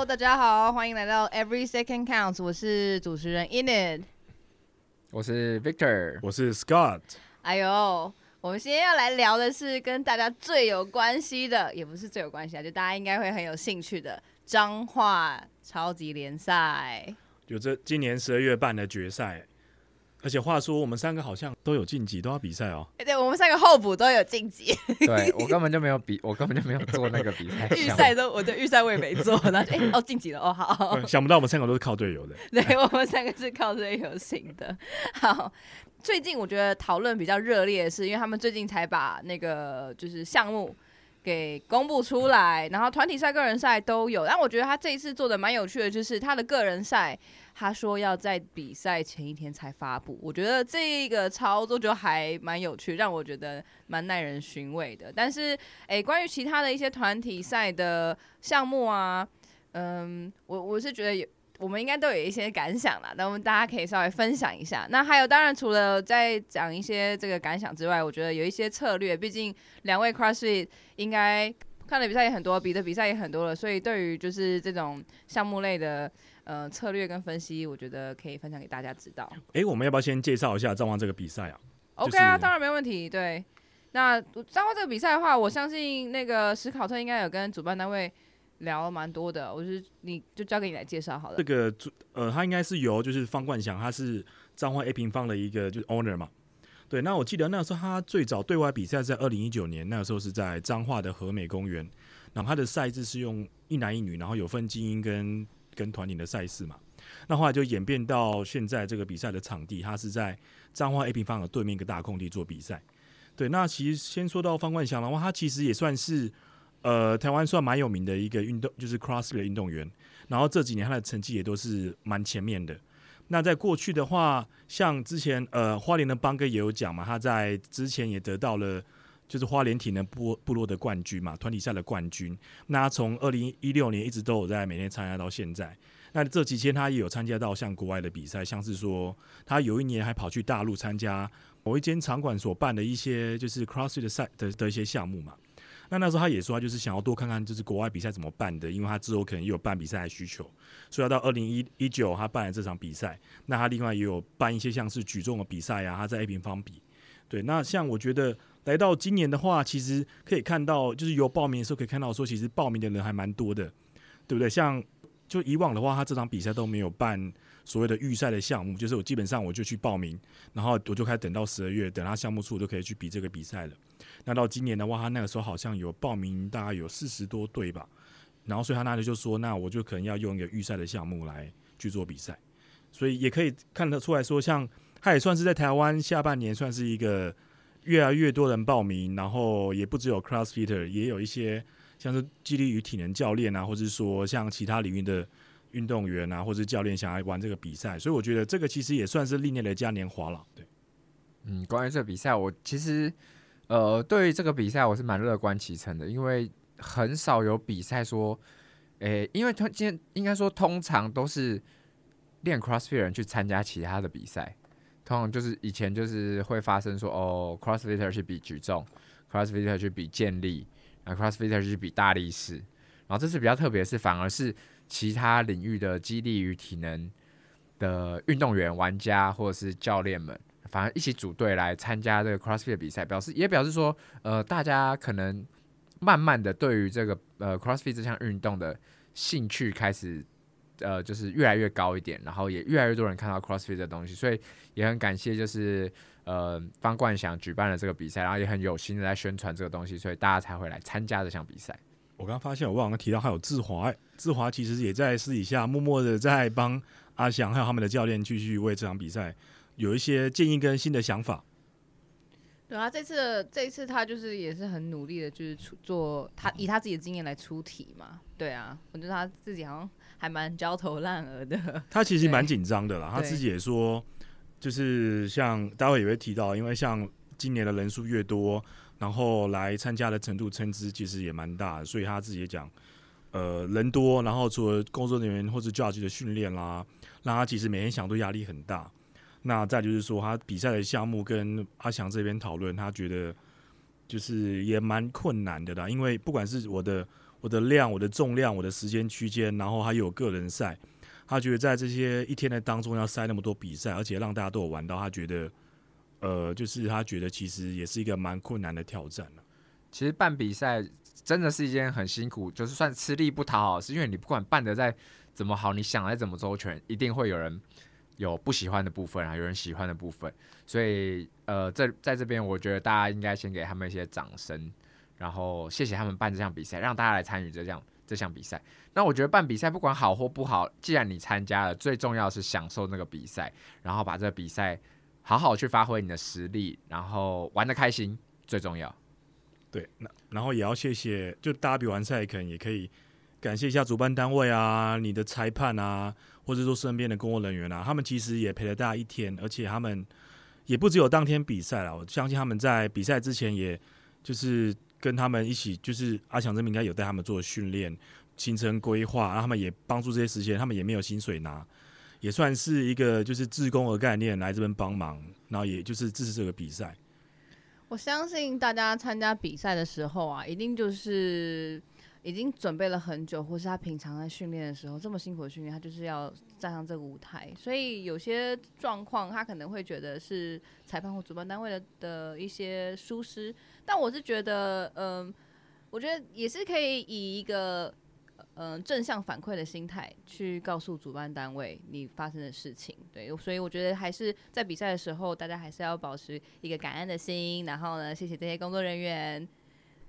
Hello，大家好，欢迎来到 Every Second Counts，我是主持人 Inid 我是 Victor，我是 Scott。哎呦，我们今天要来聊的是跟大家最有关系的，也不是最有关系啊，就大家应该会很有兴趣的彰化超级联赛，就这今年十二月办的决赛。而且话说，我们三个好像都有晋级，都要比赛哦。哎，对，我们三个候补都有晋级。对，我根本就没有比，我根本就没有做那个比赛。预赛都，我的预赛我也没做。然后，哎，哦，晋级了，哦，好。想不到我们三个都是靠队友的。对，我们三个是靠队友型的。好，最近我觉得讨论比较热烈的是，因为他们最近才把那个就是项目。给公布出来，然后团体赛、个人赛都有。但我觉得他这一次做的蛮有趣的，就是他的个人赛，他说要在比赛前一天才发布。我觉得这个操作就还蛮有趣，让我觉得蛮耐人寻味的。但是，诶，关于其他的一些团体赛的项目啊，嗯，我我是觉得有。我们应该都有一些感想啦，那我们大家可以稍微分享一下。那还有，当然除了在讲一些这个感想之外，我觉得有一些策略，毕竟两位 CrossFit 应该看的比赛也很多，比的比赛也很多了，所以对于就是这种项目类的呃策略跟分析，我觉得可以分享给大家知道。哎，我们要不要先介绍一下彰化这个比赛啊？OK 啊，当然没问题。对，那彰化这个比赛的话，我相信那个史考特应该有跟主办单位。聊了蛮多的，我是你就交给你来介绍好了。这个呃，他应该是由就是方冠祥，他是彰化 A 平方的一个就是 owner 嘛。对，那我记得那时候他最早对外比赛在二零一九年，那个时候是在彰化的和美公园。然后他的赛制是用一男一女，然后有分精英跟跟团体的赛事嘛。那后来就演变到现在这个比赛的场地，他是在彰化 A 平方的对面一个大空地做比赛。对，那其实先说到方冠祥的话，他其实也算是。呃，台湾算蛮有名的一个运动，就是 cross 的运动员。然后这几年他的成绩也都是蛮前面的。那在过去的话，像之前呃花莲的邦哥也有讲嘛，他在之前也得到了就是花莲体能部部落的冠军嘛，团体赛的冠军。那他从二零一六年一直都有在每天参加到现在。那这几天他也有参加到像国外的比赛，像是说他有一年还跑去大陆参加某一间场馆所办的一些就是 CrossFit 的赛的的一些项目嘛。那那时候他也说，他就是想要多看看，就是国外比赛怎么办的，因为他之后可能也有办比赛的需求，所以要到二零一九他办了这场比赛。那他另外也有办一些像是举重的比赛啊，他在 A 平方比。对，那像我觉得来到今年的话，其实可以看到，就是有报名的时候可以看到说，其实报名的人还蛮多的，对不对？像就以往的话，他这场比赛都没有办所谓的预赛的项目，就是我基本上我就去报名，然后我就开始等到十二月，等他项目出，我就可以去比这个比赛了。那到今年的话，他那个时候好像有报名，大概有四十多队吧。然后，所以他那里就说，那我就可能要用一个预赛的项目来去做比赛。所以也可以看得出来说，像他也算是在台湾下半年算是一个越来越多人报名，然后也不只有 CrossFitter，也有一些像是肌力与体能教练啊，或者是说像其他领域的运动员啊，或者是教练想要玩这个比赛。所以我觉得这个其实也算是历年的嘉年华了。对，嗯，关于这个比赛，我其实。呃，对于这个比赛，我是蛮乐观其成的，因为很少有比赛说，诶，因为他今天应该说，通常都是练 CrossFit 人去参加其他的比赛，通常就是以前就是会发生说，哦，CrossFitter 去比举重，CrossFitter 去比健力，然后，CrossFitter 去比大力士，然后这次比较特别的是，反而是其他领域的肌力与体能的运动员、玩家或者是教练们。反而一起组队来参加这个 CrossFit 比赛，表示也表示说，呃，大家可能慢慢的对于这个呃 CrossFit 这项运动的兴趣开始，呃，就是越来越高一点，然后也越来越多人看到 CrossFit 的东西，所以也很感谢就是呃方冠祥举办了这个比赛，然后也很有心的在宣传这个东西，所以大家才会来参加这项比赛。我刚刚发现我忘了提到还有志华，志华其实也在私底下默默的在帮阿翔还有他们的教练继续为这场比赛。有一些建议跟新的想法。对啊，这次这一次他就是也是很努力的，就是出做他以他自己的经验来出题嘛。对啊，我觉得他自己好像还蛮焦头烂额的。他其实蛮紧张的啦，他自己也说，就是像待会也会提到，因为像今年的人数越多，然后来参加的程度参差其实也蛮大的，所以他自己也讲，呃，人多，然后除了工作人员或者 judge 的训练啦，让他其实每天想都压力很大。那再就是说，他比赛的项目跟阿翔这边讨论，他觉得就是也蛮困难的啦。因为不管是我的我的量、我的重量、我的时间区间，然后还有个人赛，他觉得在这些一天的当中要塞那么多比赛，而且让大家都有玩到，他觉得，呃，就是他觉得其实也是一个蛮困难的挑战。其实办比赛真的是一件很辛苦，就是算吃力不讨好，是因为你不管办得再怎么好，你想来怎么周全，一定会有人有不喜欢的部分啊，有人喜欢的部分，所以呃，在在这边，我觉得大家应该先给他们一些掌声，然后谢谢他们办这项比赛，让大家来参与这项这项比赛。那我觉得办比赛不管好或不好，既然你参加了，最重要是享受那个比赛，然后把这个比赛好好去发挥你的实力，然后玩得开心最重要。对，那然后也要谢谢，就大家比完赛，可能也可以感谢一下主办单位啊，你的裁判啊，或者说身边的工作人员啊，他们其实也陪了大家一天，而且他们也不只有当天比赛了，我相信他们在比赛之前，也就是跟他们一起，就是阿强这边应该有带他们做训练、行程规划，然后他们也帮助这些实现，他们也没有薪水拿，也算是一个就是自工的概念来这边帮忙，然后也就是支持这个比赛。我相信大家参加比赛的时候啊，一定就是已经准备了很久，或是他平常在训练的时候这么辛苦的训练，他就是要站上这个舞台。所以有些状况，他可能会觉得是裁判或主办单位的的一些疏失。但我是觉得，嗯，我觉得也是可以以一个。嗯，正向反馈的心态去告诉主办单位你发生的事情，对，所以我觉得还是在比赛的时候，大家还是要保持一个感恩的心，然后呢，谢谢这些工作人员。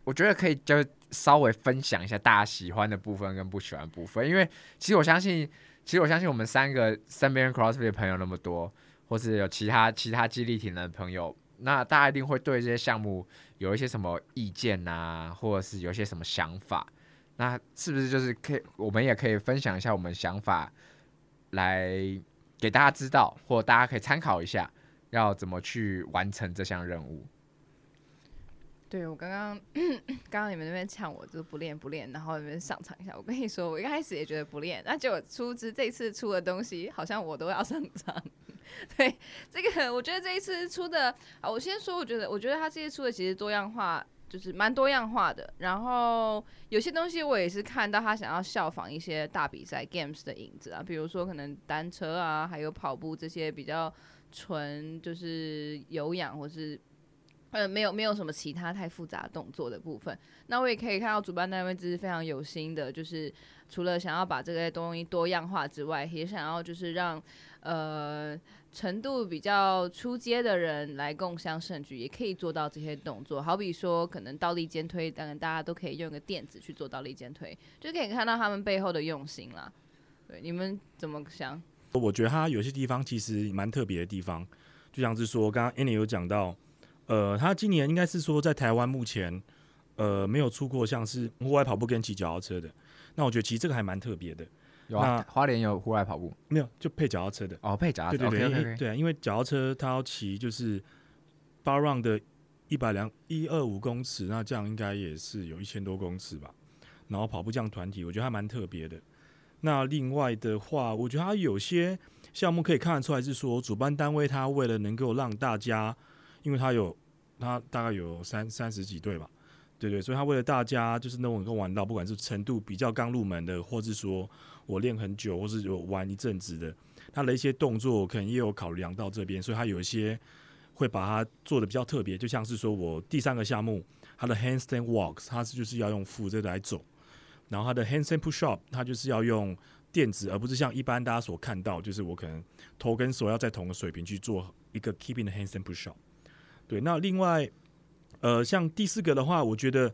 我觉得可以就稍微分享一下大家喜欢的部分跟不喜欢的部分，因为其实我相信，其实我相信我们三个身边 CrossFit 的朋友那么多，或是有其他其他肌力体能的朋友，那大家一定会对这些项目有一些什么意见啊，或者是有一些什么想法。那是不是就是可以，我们也可以分享一下我们想法，来给大家知道，或大家可以参考一下，要怎么去完成这项任务。对，我刚刚刚刚你们那边呛我，就不练不练，然后你们上场一下。我跟你说，我一开始也觉得不练，那就出资这次出的东西，好像我都要上场。对，这个我觉得这一次出的啊，我先说，我觉得我觉得他这次出的其实多样化。就是蛮多样化的，然后有些东西我也是看到他想要效仿一些大比赛 games 的影子啊，比如说可能单车啊，还有跑步这些比较纯就是有氧或是呃没有没有什么其他太复杂动作的部分。那我也可以看到主办单位是非常有心的，就是除了想要把这个东西多样化之外，也想要就是让呃。程度比较出街的人来共襄盛举，也可以做到这些动作。好比说，可能倒立肩推，当然大家都可以用个垫子去做倒立肩推，就可以看到他们背后的用心啦。对，你们怎么想？我觉得他有些地方其实蛮特别的地方，就像是说，刚刚 Annie 有讲到，呃，他今年应该是说在台湾目前，呃，没有出过像是户外跑步跟骑脚踏车的。那我觉得其实这个还蛮特别的。有啊，花莲有户外跑步，没有就配脚踏车的哦，配脚踏车，对对对，okay, okay, okay. 对啊，因为脚踏车它要骑就是八 round 的一百两一二五公尺，那这样应该也是有一千多公尺吧。然后跑步这样团体，我觉得还蛮特别的。那另外的话，我觉得它有些项目可以看得出来是说，主办单位他为了能够让大家，因为他有他大概有三三十几对吧。对对，所以他为了大家就是能够玩到，不管是程度比较刚入门的，或是说我练很久，或是有玩一阵子的，他的一些动作可能也有考量到这边，所以他有一些会把它做的比较特别，就像是说我第三个项目，他的 handstand walks，他是就是要用扶着来走，然后他的 handstand push up，他就是要用垫子，而不是像一般大家所看到，就是我可能头跟手要在同个水平去做一个 keeping the handstand push up。对，那另外。呃，像第四个的话，我觉得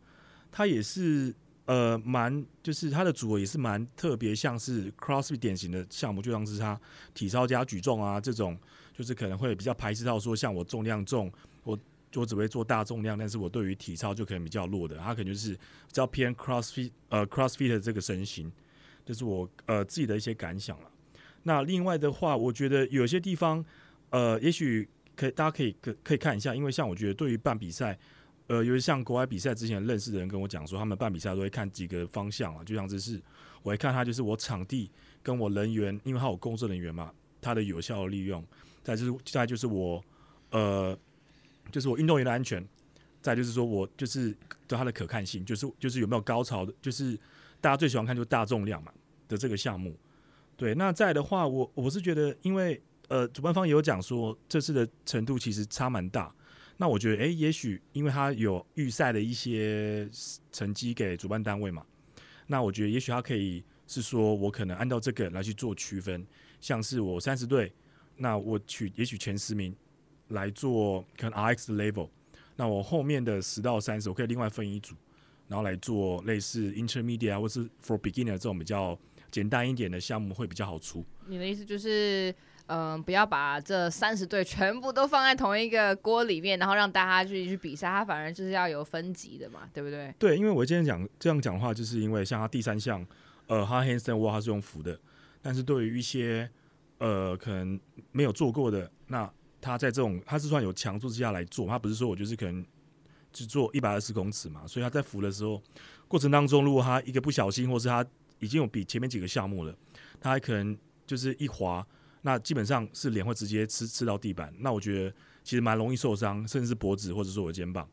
它也是呃蛮，就是它的组合也是蛮特别，像是 CrossFit 典型的项目，就像是它体操加举重啊这种，就是可能会比较排斥到说，像我重量重，我我只会做大重量，但是我对于体操就可能比较弱的，它可能就是比较偏 CrossFit 呃 CrossFit 的这个身形，这，就是我呃自己的一些感想了。那另外的话，我觉得有些地方呃，也许可以大家可以可可以看一下，因为像我觉得对于办比赛。呃，尤其像国外比赛之前认识的人跟我讲说，他们办比赛都会看几个方向啊，就像这是我一看他就是我场地跟我人员，因为他有工作人员嘛，他的有效的利用，再就是再就是我呃，就是我运动员的安全，再就是说我就是对它的可看性，就是就是有没有高潮的，就是大家最喜欢看就是大重量嘛的这个项目。对，那在的话，我我是觉得，因为呃，主办方也有讲说这次的程度其实差蛮大。那我觉得，诶，也许因为他有预赛的一些成绩给主办单位嘛，那我觉得也许他可以是说我可能按照这个来去做区分，像是我三十队，那我取也许前十名来做可能 RX 的 level，那我后面的十到三十我可以另外分一组，然后来做类似 intermediate 或是 for beginner 这种比较。简单一点的项目会比较好出。你的意思就是，嗯、不要把这三十队全部都放在同一个锅里面，然后让大家去去比赛，它反而就是要有分级的嘛，对不对？对，因为我今天讲这样讲的话，就是因为像他第三项，呃，他 handstand wall 他是用浮的，但是对于一些呃可能没有做过的，那他在这种他是算有强度之下来做，他不是说我就是可能只做一百二十公尺嘛，所以他在浮的时候过程当中，如果他一个不小心，或是他已经有比前面几个项目了，他还可能就是一滑，那基本上是脸会直接吃吃到地板。那我觉得其实蛮容易受伤，甚至是脖子或者说我的肩膀。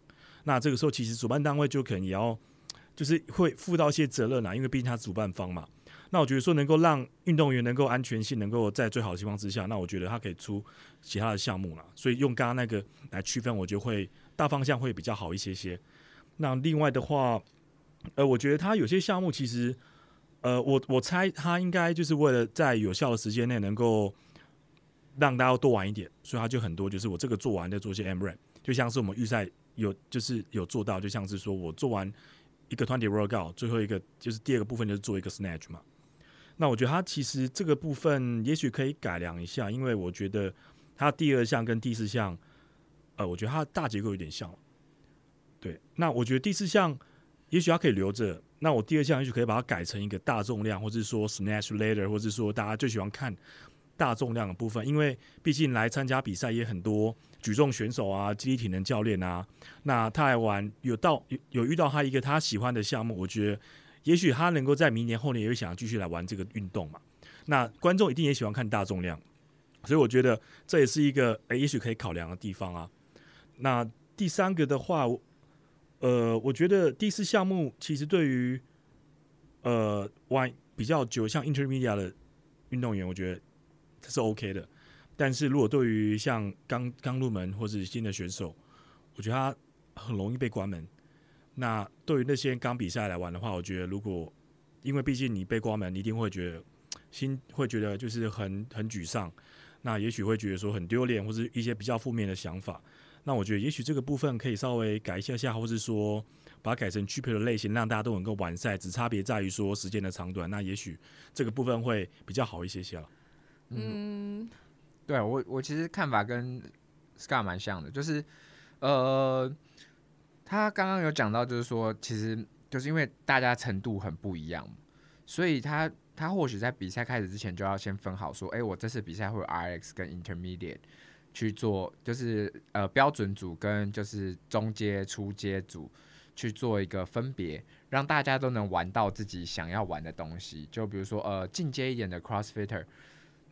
那这个时候其实主办单位就可能也要就是会负到一些责任啊，因为毕竟他是主办方嘛。那我觉得说能够让运动员能够安全性能够在最好的情况之下，那我觉得他可以出其他的项目了。所以用刚刚那个来区分，我觉得会大方向会比较好一些些。那另外的话，呃，我觉得他有些项目其实。呃，我我猜他应该就是为了在有效的时间内能够让大家多玩一点，所以他就很多就是我这个做完再做一些 M r a n 就像是我们预赛有就是有做到，就像是说我做完一个 twenty workout，最后一个就是第二个部分就是做一个 snatch 嘛。那我觉得他其实这个部分也许可以改良一下，因为我觉得他第二项跟第四项，呃，我觉得它大结构有点像。对，那我觉得第四项也许他可以留着。那我第二项也许可以把它改成一个大重量，或者说 snatch ladder，或者说大家最喜欢看大重量的部分，因为毕竟来参加比赛也很多举重选手啊、肌力体能教练啊，那他来玩有到有有遇到他一个他喜欢的项目，我觉得也许他能够在明年后年也会想要继续来玩这个运动嘛。那观众一定也喜欢看大重量，所以我觉得这也是一个诶、也许可以考量的地方啊。那第三个的话。呃，我觉得第四项目其实对于呃玩比较久像 Intermedia 的运动员，我觉得这是 OK 的。但是如果对于像刚刚入门或是新的选手，我觉得他很容易被关门。那对于那些刚比赛来玩的话，我觉得如果因为毕竟你被关门，你一定会觉得心会觉得就是很很沮丧。那也许会觉得说很丢脸，或是一些比较负面的想法。那我觉得也许这个部分可以稍微改一下下，或是说把它改成 GP 的类型，让大家都能够完赛，只差别在于说时间的长短。那也许这个部分会比较好一些些了。嗯，对我我其实看法跟 Scott 蛮像的，就是呃，他刚刚有讲到，就是说其实就是因为大家程度很不一样，所以他他或许在比赛开始之前就要先分好说，哎，我这次比赛会有 RX 跟 Intermediate。去做就是呃标准组跟就是中阶、初阶组去做一个分别，让大家都能玩到自己想要玩的东西。就比如说呃进阶一点的 CrossFitter、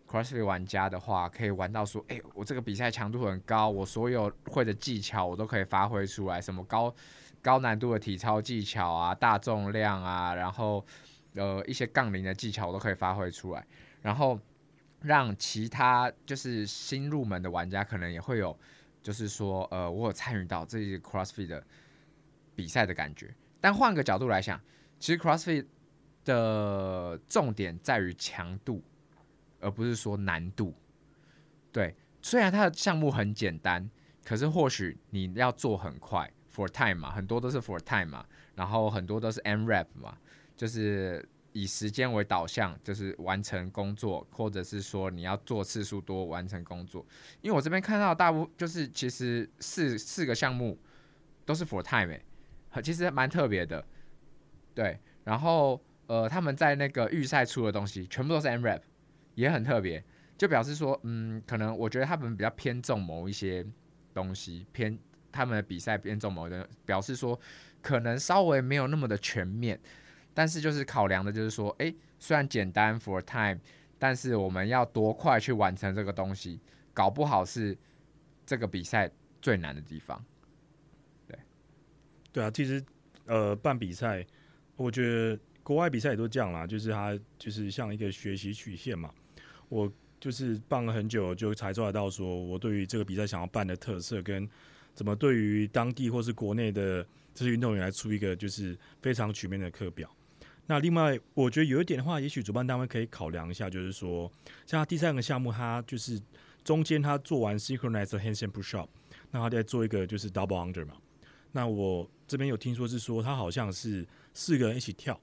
CrossFit 玩家的话，可以玩到说，哎、我这个比赛强度很高，我所有会的技巧我都可以发挥出来，什么高高难度的体操技巧啊、大重量啊，然后呃一些杠铃的技巧我都可以发挥出来，然后。让其他就是新入门的玩家可能也会有，就是说，呃，我有参与到这些 CrossFit 的比赛的感觉。但换个角度来想，其实 CrossFit 的重点在于强度，而不是说难度。对，虽然它的项目很简单，可是或许你要做很快，for time 嘛，很多都是 for time 嘛，然后很多都是 m rap 嘛，就是。以时间为导向，就是完成工作，或者是说你要做次数多完成工作。因为我这边看到大部就是其实四四个项目都是 for time 诶，其实蛮特别的。对，然后呃他们在那个预赛出的东西全部都是 m rap，也很特别，就表示说嗯可能我觉得他们比较偏重某一些东西，偏他们的比赛偏重某的，表示说可能稍微没有那么的全面。但是就是考量的，就是说，诶、虽然简单 for time，但是我们要多快去完成这个东西，搞不好是这个比赛最难的地方。对，对啊，其实呃办比赛，我觉得国外比赛也都这样啦，就是它就是像一个学习曲线嘛。我就是办了很久，就才抓得到说我对于这个比赛想要办的特色跟怎么对于当地或是国内的这些运动员来出一个就是非常全面的课表。那另外，我觉得有一点的话，也许主办单位可以考量一下，就是说，像他第三个项目，他就是中间他做完 synchronized handstand push up，那他再做一个就是 double under 嘛。那我这边有听说是说，他好像是四个人一起跳，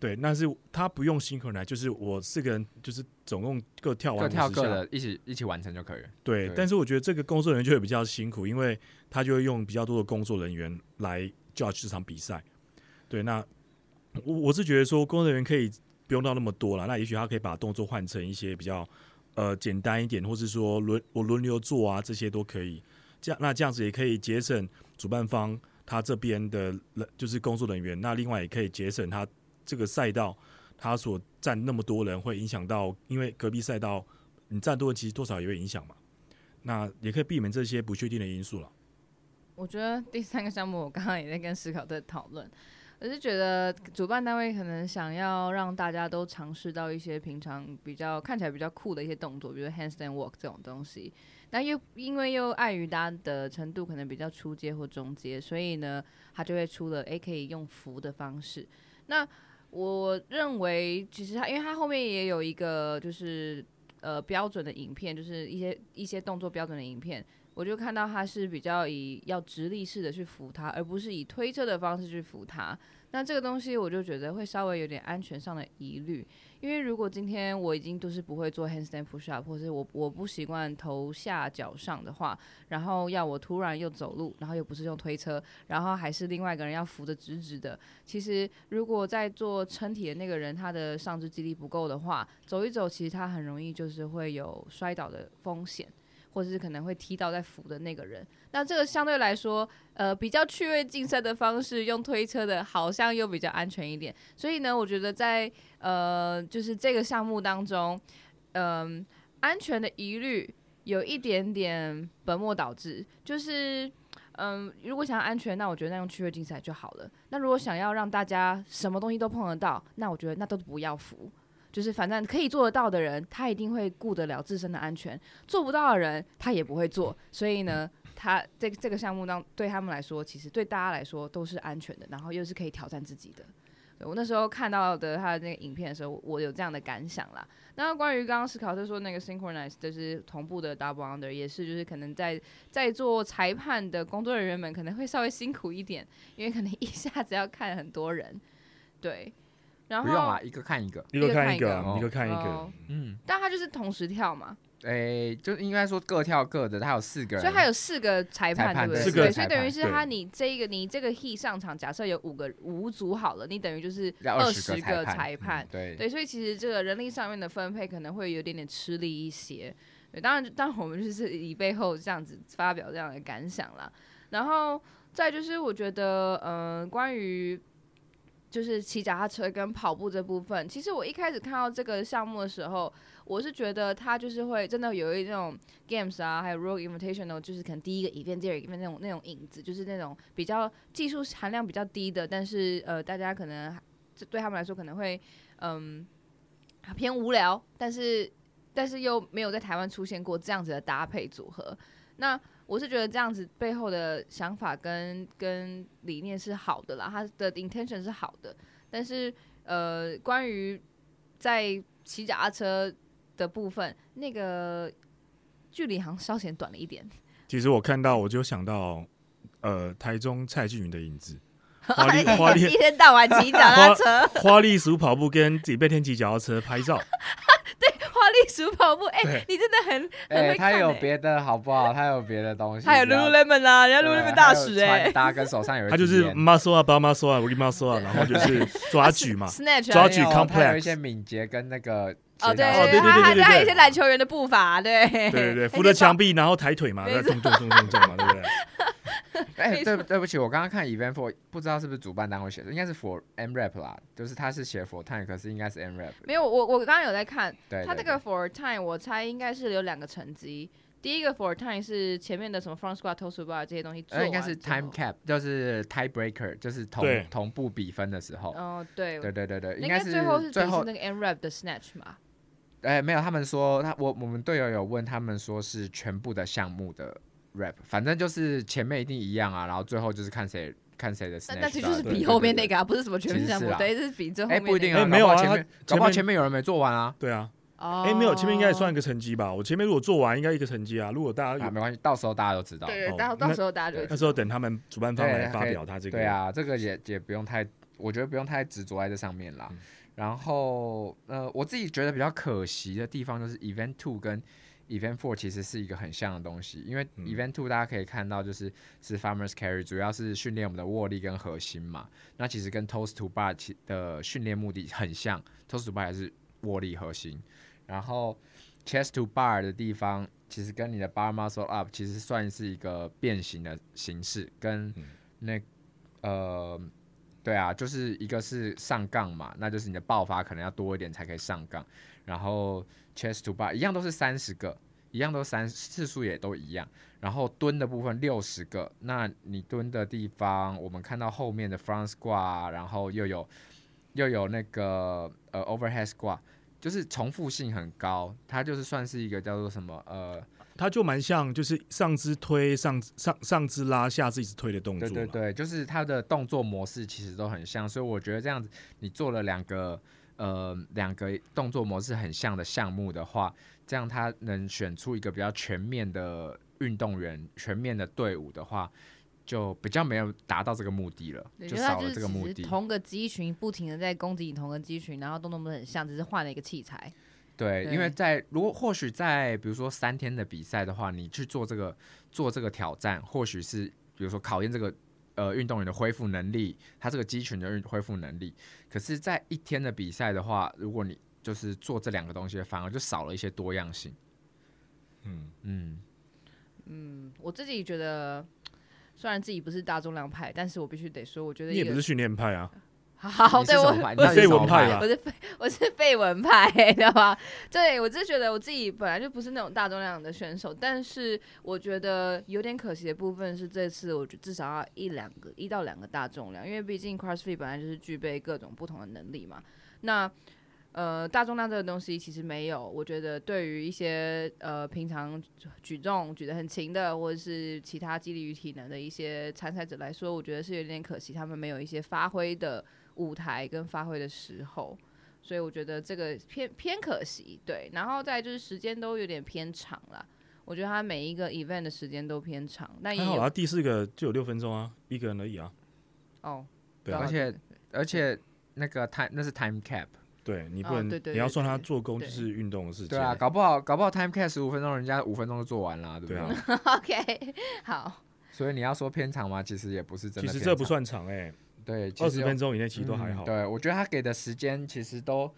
对，那是他不用 synchronize，就是我四个人就是总共各跳完，各跳各的，一起一起完成就可以了。对，对但是我觉得这个工作人员就会比较辛苦，因为他就会用比较多的工作人员来 judge 这场比赛。对，那。我我是觉得说，工作人员可以不用到那么多了，那也许他可以把动作换成一些比较呃简单一点，或是说轮我轮流做啊，这些都可以。这样那这样子也可以节省主办方他这边的人，就是工作人员。那另外也可以节省他这个赛道他所站那么多人，会影响到，因为隔壁赛道你站多人，其实多少也会影响嘛。那也可以避免这些不确定的因素了。我觉得第三个项目，我刚刚也在跟思考在讨论。我是觉得主办单位可能想要让大家都尝试到一些平常比较看起来比较酷的一些动作，比如 handstand walk 这种东西。那又因为又碍于大家的程度可能比较初阶或中阶，所以呢，他就会出了诶可以用扶的方式。那我认为其实他，因为他后面也有一个就是呃标准的影片，就是一些一些动作标准的影片。我就看到他是比较以要直立式的去扶他，而不是以推车的方式去扶他。那这个东西我就觉得会稍微有点安全上的疑虑，因为如果今天我已经都是不会做 handstand push up，或是我我不习惯头下脚上的话，然后要我突然又走路，然后又不是用推车，然后还是另外一个人要扶得直直的，其实如果在做撑体的那个人他的上肢肌力不够的话，走一走其实他很容易就是会有摔倒的风险。或者是可能会踢到在扶的那个人，那这个相对来说，呃，比较趣味竞赛的方式，用推车的，好像又比较安全一点。所以呢，我觉得在呃，就是这个项目当中，嗯、安全的疑虑有一点点本末倒置。就是，嗯、如果想要安全，那我觉得那用趣味竞赛就好了。那如果想要让大家什么东西都碰得到，那我觉得那都不要扶。就是反正可以做得到的人，他一定会顾得了自身的安全；做不到的人，他也不会做。所以呢，他这这个项目当对他们来说，其实对大家来说都是安全的，然后又是可以挑战自己的。我那时候看到的他的那个影片的时候，我有这样的感想啦。那关于刚刚史考特说那个 synchronize 就是同步的 double under，也是就是可能在在做裁判的工作人员们可能会稍微辛苦一点，因为可能 一下子要看很多人，对。然后不用啊，一个看一个，一个看一个，一个看一个，哦、嗯，但他就是同时跳嘛，诶、欸，就应该说各跳各的，他有四个人，所以他有四个裁判，对不对？对，所以等于是他你这一个你这个 heat 上场，假设有五个五组好了，你等于就是二十个裁判，嗯、对。对，所以其实这个人力上面的分配可能会有点点吃力一些，对，当然，当然我们就是以背后这样子发表这样的感想啦，然后再就是我觉得，嗯、呃，关于。就是骑脚踏车跟跑步这部分，其实我一开始看到这个项目的时候，我是觉得它就是会真的有一种 games 啊，还有 Rogue Invitational，就是可能第一个 event、第二个 event 那种那种影子，就是那种比较技术含量比较低的，但是呃，大家可能这对他们来说可能会嗯偏无聊，但是但是又没有在台湾出现过这样子的搭配组合，那。我是觉得这样子背后的想法跟跟理念是好的啦，他的 intention 是好的，但是呃，关于在骑脚踏车的部分，那个距离好像稍显短了一点。其实我看到我就想到，呃，台中蔡俊云的影子，花丽花丽一天到晚骑脚踏车，花丽鼠跑步跟礼拜天骑脚踏车拍照。跑步，哎、欸，你真的很，哎、欸，他有别的好不好？他有别的东西，还有 Lululemon 啊，人家 Lululemon 大使哎，大家跟手上有，他就是 muscle 啊，bar muscle 啊，really muscle 啊，然后就是抓举嘛，snatch，抓举 complex，有一些敏捷跟那个，哦对对对，他还还有一些篮球员的步伐，对，对对对，扶着墙壁然后抬腿嘛，在咚咚咚咚咚嘛，对不对？哎、欸，对对不起，我刚刚看 event for 不知道是不是主办单位写的，应该是 for MRAP 啦，就是他是写 for time，可是应该是 MRAP。没有，我我刚刚有在看，他这个 for time，我猜应该是有两个成绩，第一个 for time 是前面的什么 front squat、toe squat 这些东西做完，应该是 time cap，就是 tie breaker，就是同同步比分的时候。哦，对，对对对对，应该是最后是最后那个 end rep 的 snatch 嘛？哎，没有，他们说他我我们队友有问，他们说是全部的项目的 rep，反正就是前面一定一样啊，然后最后就是看谁看谁的其实就是比后面那个啊，不是什么全部项目，对，是比最后面。哎，不一定啊，没有啊，前面搞不好前面有人没做完啊。对啊。哎、欸，没有，前面应该也算一个成绩吧。我前面如果做完，应该一个成绩啊。如果大家、啊、没关系，到时候大家都知道。对，到、哦、到时候大家就那时候等他们主办方来发表他这个。对啊，这个也也不用太，我觉得不用太执着在这上面啦。嗯、然后呃，我自己觉得比较可惜的地方就是 Event Two 跟 Event Four 其实是一个很像的东西，因为 Event Two 大家可以看到就是是 Farmers Carry，主要是训练我们的握力跟核心嘛。那其实跟 Toast to Bar 的训练目的很像，Toes to Bar 还是握力核心，然后。Chest to bar 的地方，其实跟你的 bar muscle up 其实算是一个变形的形式，跟那呃，对啊，就是一个是上杠嘛，那就是你的爆发可能要多一点才可以上杠，然后 chest to bar 一样都是三十个，一样都三次数也都一样，然后蹲的部分六十个，那你蹲的地方，我们看到后面的 front squat，然后又有又有那个呃 overhead squat。就是重复性很高，它就是算是一个叫做什么呃，它就蛮像就是上肢推上上上肢拉下肢一直推的动作。对对对，就是它的动作模式其实都很像，所以我觉得这样子你做了两个呃两个动作模式很像的项目的话，这样他能选出一个比较全面的运动员、全面的队伍的话。就比较没有达到这个目的了，就少了这个目的。同个肌群不停的在攻击你同个肌群，然后动作不是很像，只是换了一个器材。对，对因为在如果或许在比如说三天的比赛的话，你去做这个做这个挑战，或许是比如说考验这个呃运动员的恢复能力，他这个肌群的运恢复能力。可是，在一天的比赛的话，如果你就是做这两个东西，反而就少了一些多样性。嗯嗯嗯，我自己觉得。虽然自己不是大重量派，但是我必须得说，我觉得你也不是训练派啊。好，对我 是废文派啊，我是废我是废文派，知道吧？对我就是觉得我自己本来就不是那种大重量的选手，但是我觉得有点可惜的部分是，这次我觉得至少要一两个一到两个大重量，因为毕竟 CrossFit 本来就是具备各种不同的能力嘛。那呃，大重量这个东西其实没有，我觉得对于一些呃平常举重举得很勤的，或者是其他肌力与体能的一些参赛者来说，我觉得是有点可惜，他们没有一些发挥的舞台跟发挥的时候，所以我觉得这个偏偏可惜。对，然后再就是时间都有点偏长了，我觉得他每一个 event 的时间都偏长。那也好啊，第四个就有六分钟啊，一个人而已啊。哦，对，而且而且那个 time 那是 time cap。对你不能，哦、对对对对你要算他做工就是运动的事情。对啊，搞不好搞不好 time cap 十五分钟，人家五分钟就做完了，对不对，对啊？OK，好。所以你要说偏长吗？其实也不是真的。其实这不算长哎、欸。对，二十分钟以内其实都还好。嗯、对，我觉得他给的时间其实都，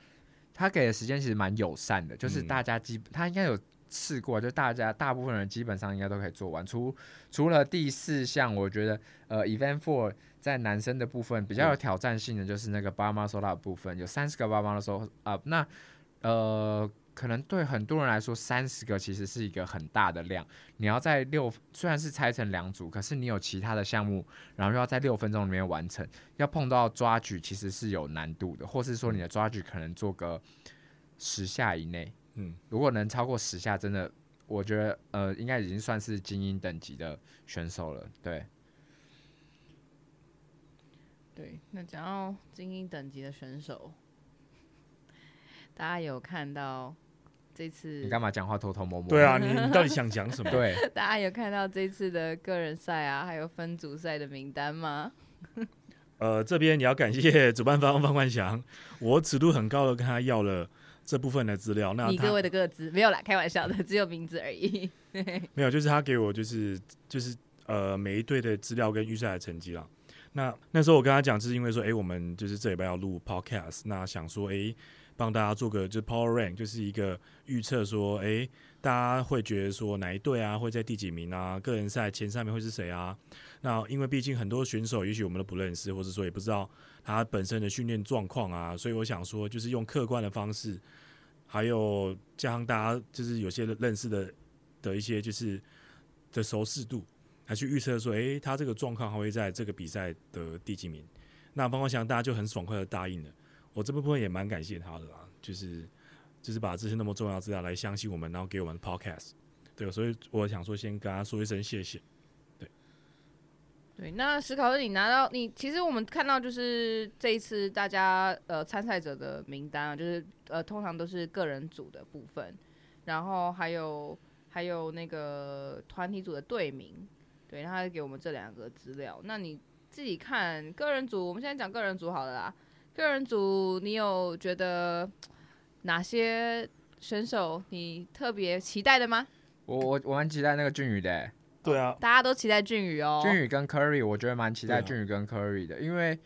他给的时间其实蛮友善的，就是大家基他应该有试过，就大家大部分人基本上应该都可以做完。除除了第四项，我觉得呃，Event Four。在男生的部分比较有挑战性的就是那个 bar muscle up 部分，有三十个 bar muscle up。那呃，可能对很多人来说，三十个其实是一个很大的量。你要在六，虽然是拆成两组，可是你有其他的项目，然后又要在六分钟里面完成，要碰到抓举其实是有难度的，或是说你的抓举可能做个十下以内。嗯，如果能超过十下，真的，我觉得呃，应该已经算是精英等级的选手了。对。对，那讲到精英等级的选手，大家有看到这次？你干嘛讲话偷偷摸摸？对啊，你你到底想讲什么？对，大家有看到这次的个人赛啊，还有分组赛的名单吗？呃，这边你要感谢主办方方冠祥，我尺度很高的跟他要了这部分的资料。那你各位的个资没有啦，开玩笑的，只有名字而已。没有，就是他给我就是就是呃每一队的资料跟预赛的成绩啦。那那时候我跟他讲，是因为说，哎、欸，我们就是这礼拜要录 podcast，那想说，哎、欸，帮大家做个就是 power rank，就是一个预测，说，哎、大家会觉得说哪一队啊会在第几名啊？个人赛前三名会是谁啊？那因为毕竟很多选手，也许我们都不认识，或者说也不知道他本身的训练状况啊，所以我想说，就是用客观的方式，还有加上大家就是有些认识的的一些就是的熟视度，来去预测说，诶、他这个状况还会在这个比赛的第几名？那方光祥大家就很爽快的答应了。我这部分也蛮感谢他的啦，就是就是把这些那么重要资料来相信我们，然后给我们 podcast。对，所以我想说，先跟他说一声谢谢。对，对，那史考特，你拿到你其实我们看到就是这一次大家呃参赛者的名单啊，就是呃通常都是个人组的部分，然后还有还有那个团体组的队名，对，然后他给我们这两个资料。那你自己看个人组，我们现在讲个人组好了啦。个人组，你有觉得哪些选手你特别期待的吗？我我我蛮期待那个俊宇的、欸，对啊，大家都期待俊宇哦。俊宇跟 Curry，我觉得蛮期待俊宇跟 Curry 的，啊、因为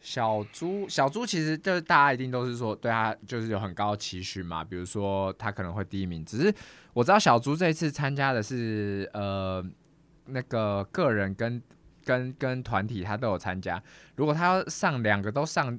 小猪小猪其实就是大家一定都是说对他就是有很高的期许嘛，比如说他可能会第一名。只是我知道小猪这一次参加的是呃那个个人跟跟跟团体他都有参加，如果他要上两个都上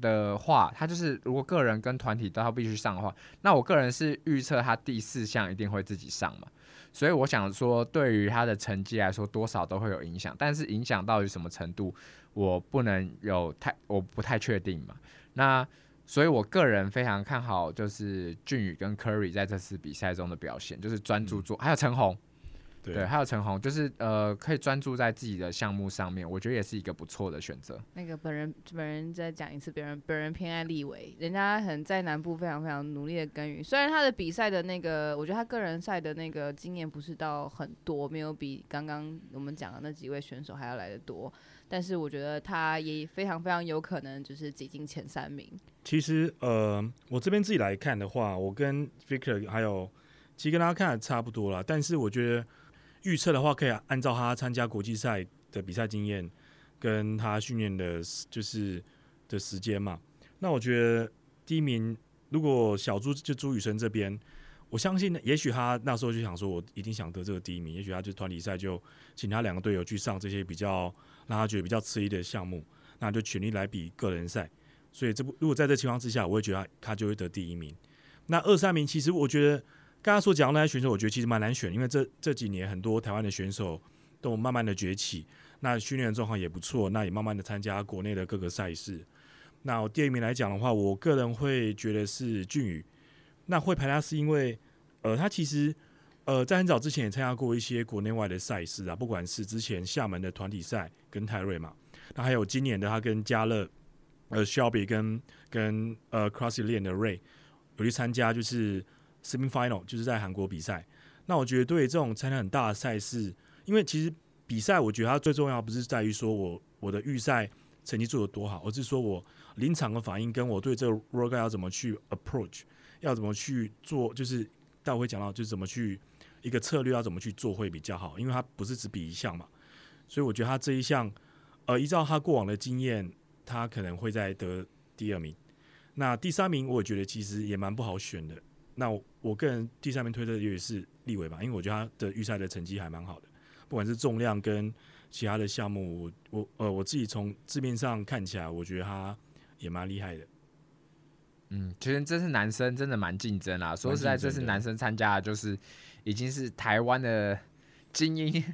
的话，他就是如果个人跟团体都要必须上的话，那我个人是预测他第四项一定会自己上嘛，所以我想说，对于他的成绩来说，多少都会有影响，但是影响到于什么程度，我不能有太，我不太确定嘛。那所以我个人非常看好，就是俊宇跟 Curry 在这次比赛中的表现，就是专注做，还有陈红。对，还有陈红，就是呃，可以专注在自己的项目上面，我觉得也是一个不错的选择。那个本人本人再讲一次，本人本人偏爱立伟，人家很在南部非常非常努力的耕耘。虽然他的比赛的那个，我觉得他个人赛的那个经验不是到很多，没有比刚刚我们讲的那几位选手还要来得多，但是我觉得他也非常非常有可能就是挤进前三名。其实呃，我这边自己来看的话，我跟 Victor 还有其实跟大家看的差不多啦，但是我觉得。预测的话，可以按照他参加国际赛的比赛经验，跟他训练的，就是的时间嘛。那我觉得第一名，如果小朱就朱雨生这边，我相信，也许他那时候就想说，我一定想得这个第一名。也许他就团体赛就请他两个队友去上这些比较让他觉得比较吃力的项目，那就全力来比个人赛。所以这不，如果在这情况之下，我会觉得他他就会得第一名。那二三名，其实我觉得。刚刚所讲的那些选手，我觉得其实蛮难选，因为这这几年很多台湾的选手都慢慢的崛起，那训练的状况也不错，那也慢慢的参加国内的各个赛事。那我第二名来讲的话，我个人会觉得是俊宇。那会排他是因为，呃，他其实呃在很早之前也参加过一些国内外的赛事啊，不管是之前厦门的团体赛跟泰瑞嘛，那还有今年的他跟加乐呃 Shelby 跟跟呃 Crossy 练的 Ray 有去参加，就是。Semi Final 就是在韩国比赛，那我觉得对这种参加很大的赛事，因为其实比赛我觉得它最重要不是在于说我我的预赛成绩做得多好，而是说我临场的反应跟我对这个 workout 要怎么去 approach，要怎么去做，就是待会会讲到就是怎么去一个策略要怎么去做会比较好，因为它不是只比一项嘛，所以我觉得他这一项，呃，依照他过往的经验，他可能会在得第二名。那第三名，我觉得其实也蛮不好选的。那我，我个人第三名推的也是立伟吧，因为我觉得他的预赛的成绩还蛮好的，不管是重量跟其他的项目，我我呃我自己从字面上看起来，我觉得他也蛮厉害的。嗯，其实这是男生真的蛮竞争啊，说实在，这是男生参加的，就是已经是台湾的精英，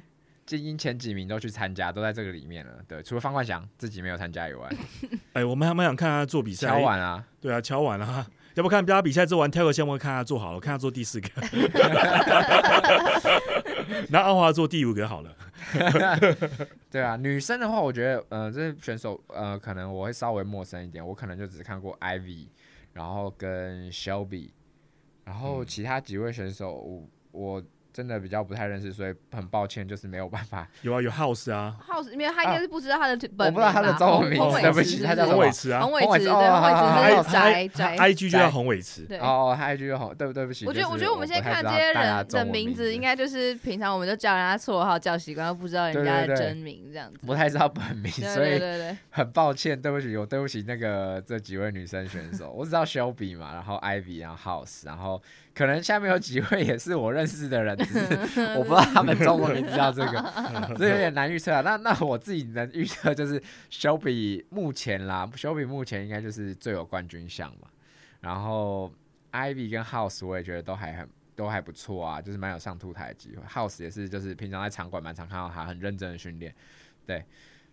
精英前几名都去参加，都在这个里面了。对，除了方冠翔自己没有参加以外，哎、欸，我们还蛮想看他做比赛，敲碗啊，对啊，敲碗啊。要不看大家比赛之后完跳个项目看他做好了，看他做第四个，那阿华做第五个好了。对啊，女生的话，我觉得，呃，这些选手，呃，可能我会稍微陌生一点，我可能就只看过 Ivy，然后跟 Shelby，然后其他几位选手，我我。真的比较不太认识，所以很抱歉，就是没有办法。有啊，有 House 啊，House，因为他应该是不知道他的本名，我不知道他的中文名字，对不起，他叫洪伟慈啊，洪伟慈，对，洪伟慈宅宅，IG 就叫洪伟慈，对，哦，他 IG 就洪，对不对不起。我觉得，我觉得我们现在看这些人的名字，应该就是平常我们就叫人家绰号叫习惯，都不知道人家的真名这样子，不太知道本名，所以很抱歉，对不起，我对不起那个这几位女生选手，我只知道 Shelby 嘛，然后 Ivy，然后 House，然后。可能下面有几位也是我认识的人，只是 我不知道他们中文名字叫这个，这有点难预测啊。那那我自己能预测就是 Shelby 目前啦，Shelby 目前应该就是最有冠军相嘛。然后 Ivy 跟 House 我也觉得都还很都还不错啊，就是蛮有上凸台的机会。House 也是，就是平常在场馆蛮常看到他很认真的训练，对。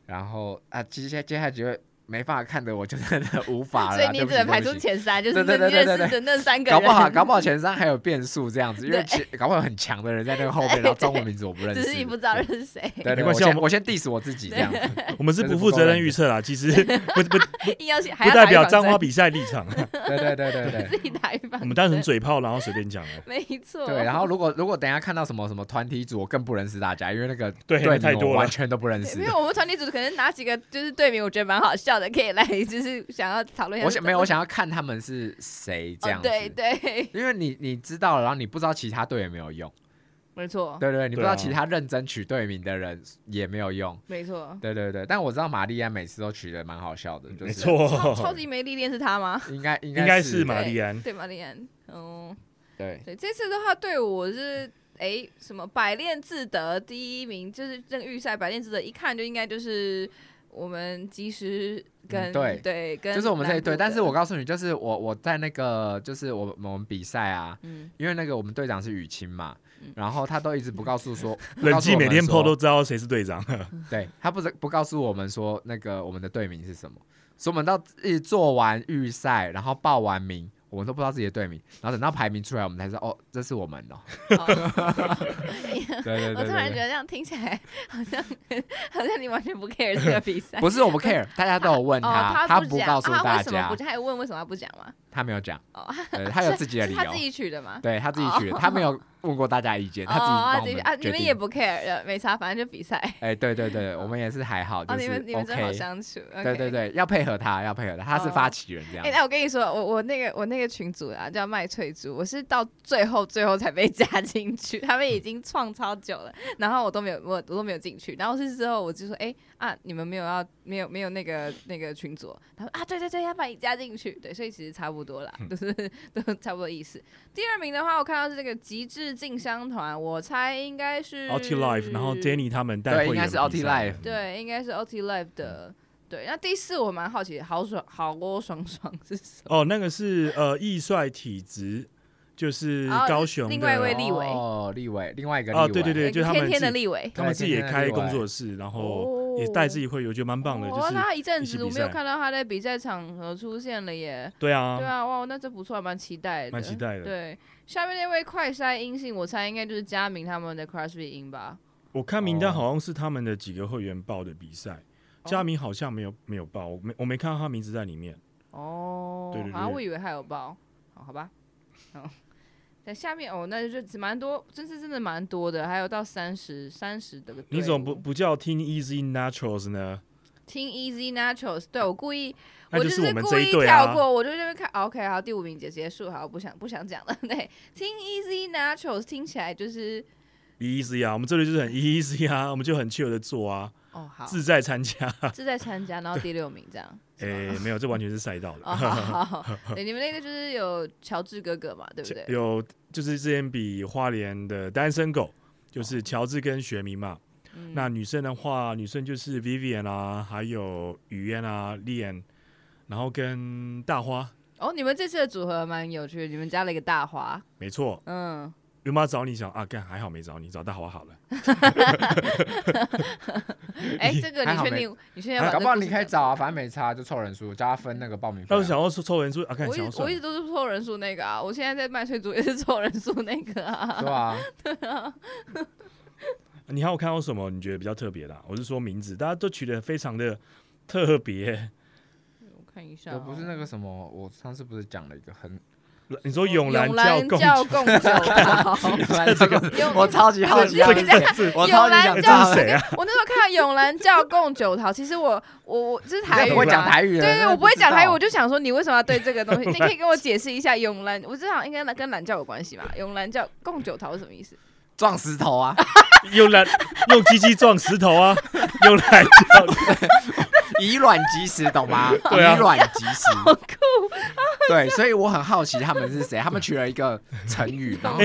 然后啊，接下接下来几位。没办法看的，我就真的无法了。所以你只能排出前三，就是你认识的那三个人。搞不好，搞不好前三还有变数这样子，因为 搞不好有很强的人在那个后面，然后中文名字我不认识。只是你不知道认识谁。对，没关系，我我先 diss 我自己这样子。我们是不负责任预测啦，其实不不不代表彰化比赛立场。对对对对对。自己打预防。我们单纯嘴炮，然后随便讲的。没错。对，然后如果如果等下看到什么什么团体组，我更不认识大家，因为那个对太多了，完全都不认识。因为我们团体组可能哪几个就是队名，我觉得蛮好笑的，可以来就是想要讨论一下。我想没有，我想要看他们是谁这样子。对对。因为你你知道了，然后你不知道其他队也没有用。没错。对对，你不知道其他认真取队名的人也没有用。没错。对对对，但我知道玛丽安每次都取的蛮好笑的，就是。没错。超级没历练是他吗？应该应该应该是玛丽安。对玛丽安，嗯，对对，这次的话队伍是哎什么百炼自得第一名，就是这个预赛百炼自得，一看就应该就是。我们其实跟、嗯、对对跟就是我们这一队，但是我告诉你，就是我我在那个就是我我们比赛啊，嗯，因为那个我们队长是雨晴嘛，嗯、然后他都一直不告诉说，冷静每天 PO 都知道谁是队长，对他不是不告诉我们说那个我们的队名是什么，所以我们到一直做完预赛，然后报完名。我们都不知道自己的队名，然后等到排名出来，我们才知道哦，这是我们哦。对对对，我突然觉得这样听起来好像好像你完全不 care 这个比赛。不是我不 care，大家都有问他，他不告诉大家。为什么不？他还问为什么他不讲吗？他没有讲。哦，他有自己的理由。他自己取的吗？对他自己取的，他没有。问过大家意见，他自己啊，你们也不 care，没差，反正就比赛。哎，对对对，我们也是还好，就是你们你们真好相处。对对对，要配合他，要配合他，他是发起人这样。哎，那我跟你说，我我那个我那个群主啊，叫麦翠珠，我是到最后最后才被加进去，他们已经创超久了，然后我都没有我我都没有进去，然后是之后我就说，哎啊，你们没有要没有没有那个那个群组，他说啊，对对对，要把你加进去，对，所以其实差不多啦，都是 都差不多意思。第二名的话，我看到是这个极致进香团。我猜应该是 Ulti Life，然后 Danny 他们带会应该是 Ulti Life，对，应该是 Ulti Life 的，对。那第四我蛮好奇，好爽，好窝爽爽是什么？哦，那个是呃易帅体质，就是高雄的另外一位立伟哦，立伟，另外一个哦，对对对，就他们天天的立伟，他们自己也开工作室，然后也带自己会员，我觉得蛮棒的。就是他一阵子我没有看到他在比赛场合出现了耶。对啊，对啊，哇，那这不错，蛮期待的，蛮期待的。对。下面那位快筛阴性，我猜应该就是佳明他们的 CrossFit 阴吧。我看名单好像是他们的几个会员报的比赛，佳、oh. 明好像没有没有报，我没我没看到他名字在里面。哦、oh.，对对对，好像我以为他有报，好好吧。哦，在下面哦，那就蛮多，真是真的蛮多的，还有到三十三十的。你怎么不不叫 Team Easy Naturals 呢？Team Easy Naturals，对我故意。我就是故意跳过，我就这边看，OK，好，第五名结结束，好，不想不想讲了。对，Team Easy Naturals 听起来就是 easy 啊，我们这里就是很 easy 啊，我们就很 chill 的做啊，哦，好，自在参加，自在参加，然后第六名这样。哎，没有，这完全是赛道的。哦，好，好，对，你们那个就是有乔治哥哥嘛，对不对？有，就是之前比花莲的单身狗，就是乔治跟学明嘛。那女生的话，女生就是 Vivian 啊，还有雨嫣啊，Lian。然后跟大花哦，你们这次的组合蛮有趣的，你们加了一个大花，没错，嗯，有没有找你想啊？干还好没找你，找大花好了。哎，这个你确定？你确定要？搞不好你可以找啊，反正没差，就凑人数，叫他分那个报名费。但是想要凑人数啊，看我一我一直都是凑人数那个啊，我现在在麦穗组也是凑人数那个啊。对啊，对啊。你还有看到什么？你觉得比较特别的？我是说名字，大家都取得非常的特别。看一下，我不是那个什么，我上次不是讲了一个很，你说永兰教共九桃，这个我超级好奇，这个是我超级想知道谁啊？我那时候看到永兰教共九桃，其实我我我这是台语，不会讲台语的，对对，我不会讲台语，我就想说你为什么要对这个东西？你可以跟我解释一下永兰，我知道应该跟兰教有关系吧？永兰教共九桃是什么意思？撞石头啊！用兰用鸡鸡撞石头啊！用兰教。以卵击石，懂吗？对啊，以卵击石，好酷啊！对，所以我很好奇他们是谁，他们取了一个成语，然后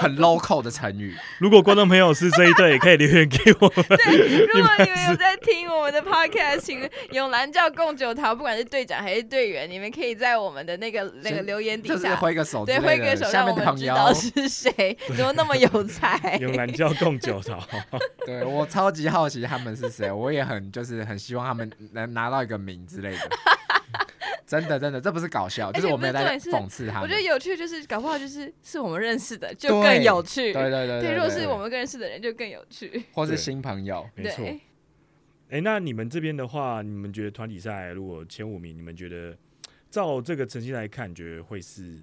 很 local 的成语。如果观众朋友是这一队，也可以留言给我们。对，如果你们有在听我们的 podcast，请用蓝教共九桃，不管是队长还是队员，你们可以在我们的那个那个留言底下挥个手，对，挥个手，让我们知道是谁，怎么那么有才？用蓝教共九桃。对，我超级好奇他们是谁，我也很就是很希望他们能拿到一个名之类的。真的真的，这不是搞笑，就是我们在讽刺他。我觉得有趣就是搞不好就是是我们认识的就更有趣。对对对对，对，如果是我们认识的人就更有趣，或是新朋友，没错。哎、欸，那你们这边的话，你们觉得团体赛如果前五名，你们觉得照这个成绩来看，觉得会是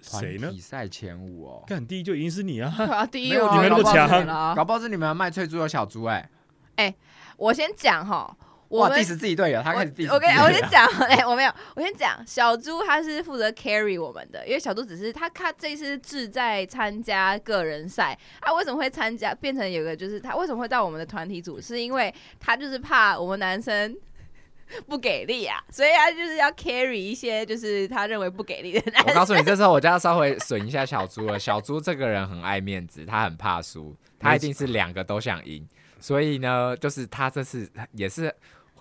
谁呢？比赛前五哦，看第一就已经是你啊！啊第一，你们那么强，搞不好是你们卖翠珠有小猪哎、欸。哎、欸，我先讲哈。我 diss 自己队友，他开始 diss 我跟我先讲，哎、欸，我没有，我先讲，小猪他是负责 carry 我们的，因为小猪只是他他这次志在参加个人赛，他为什么会参加，变成有个就是他为什么会到我们的团体组，是因为他就是怕我们男生不给力啊，所以他就是要 carry 一些就是他认为不给力的男生。我告诉你，这时候我就要稍微损一下小猪了。小猪这个人很爱面子，他很怕输，他一定是两个都想赢，所以呢，就是他这次也是。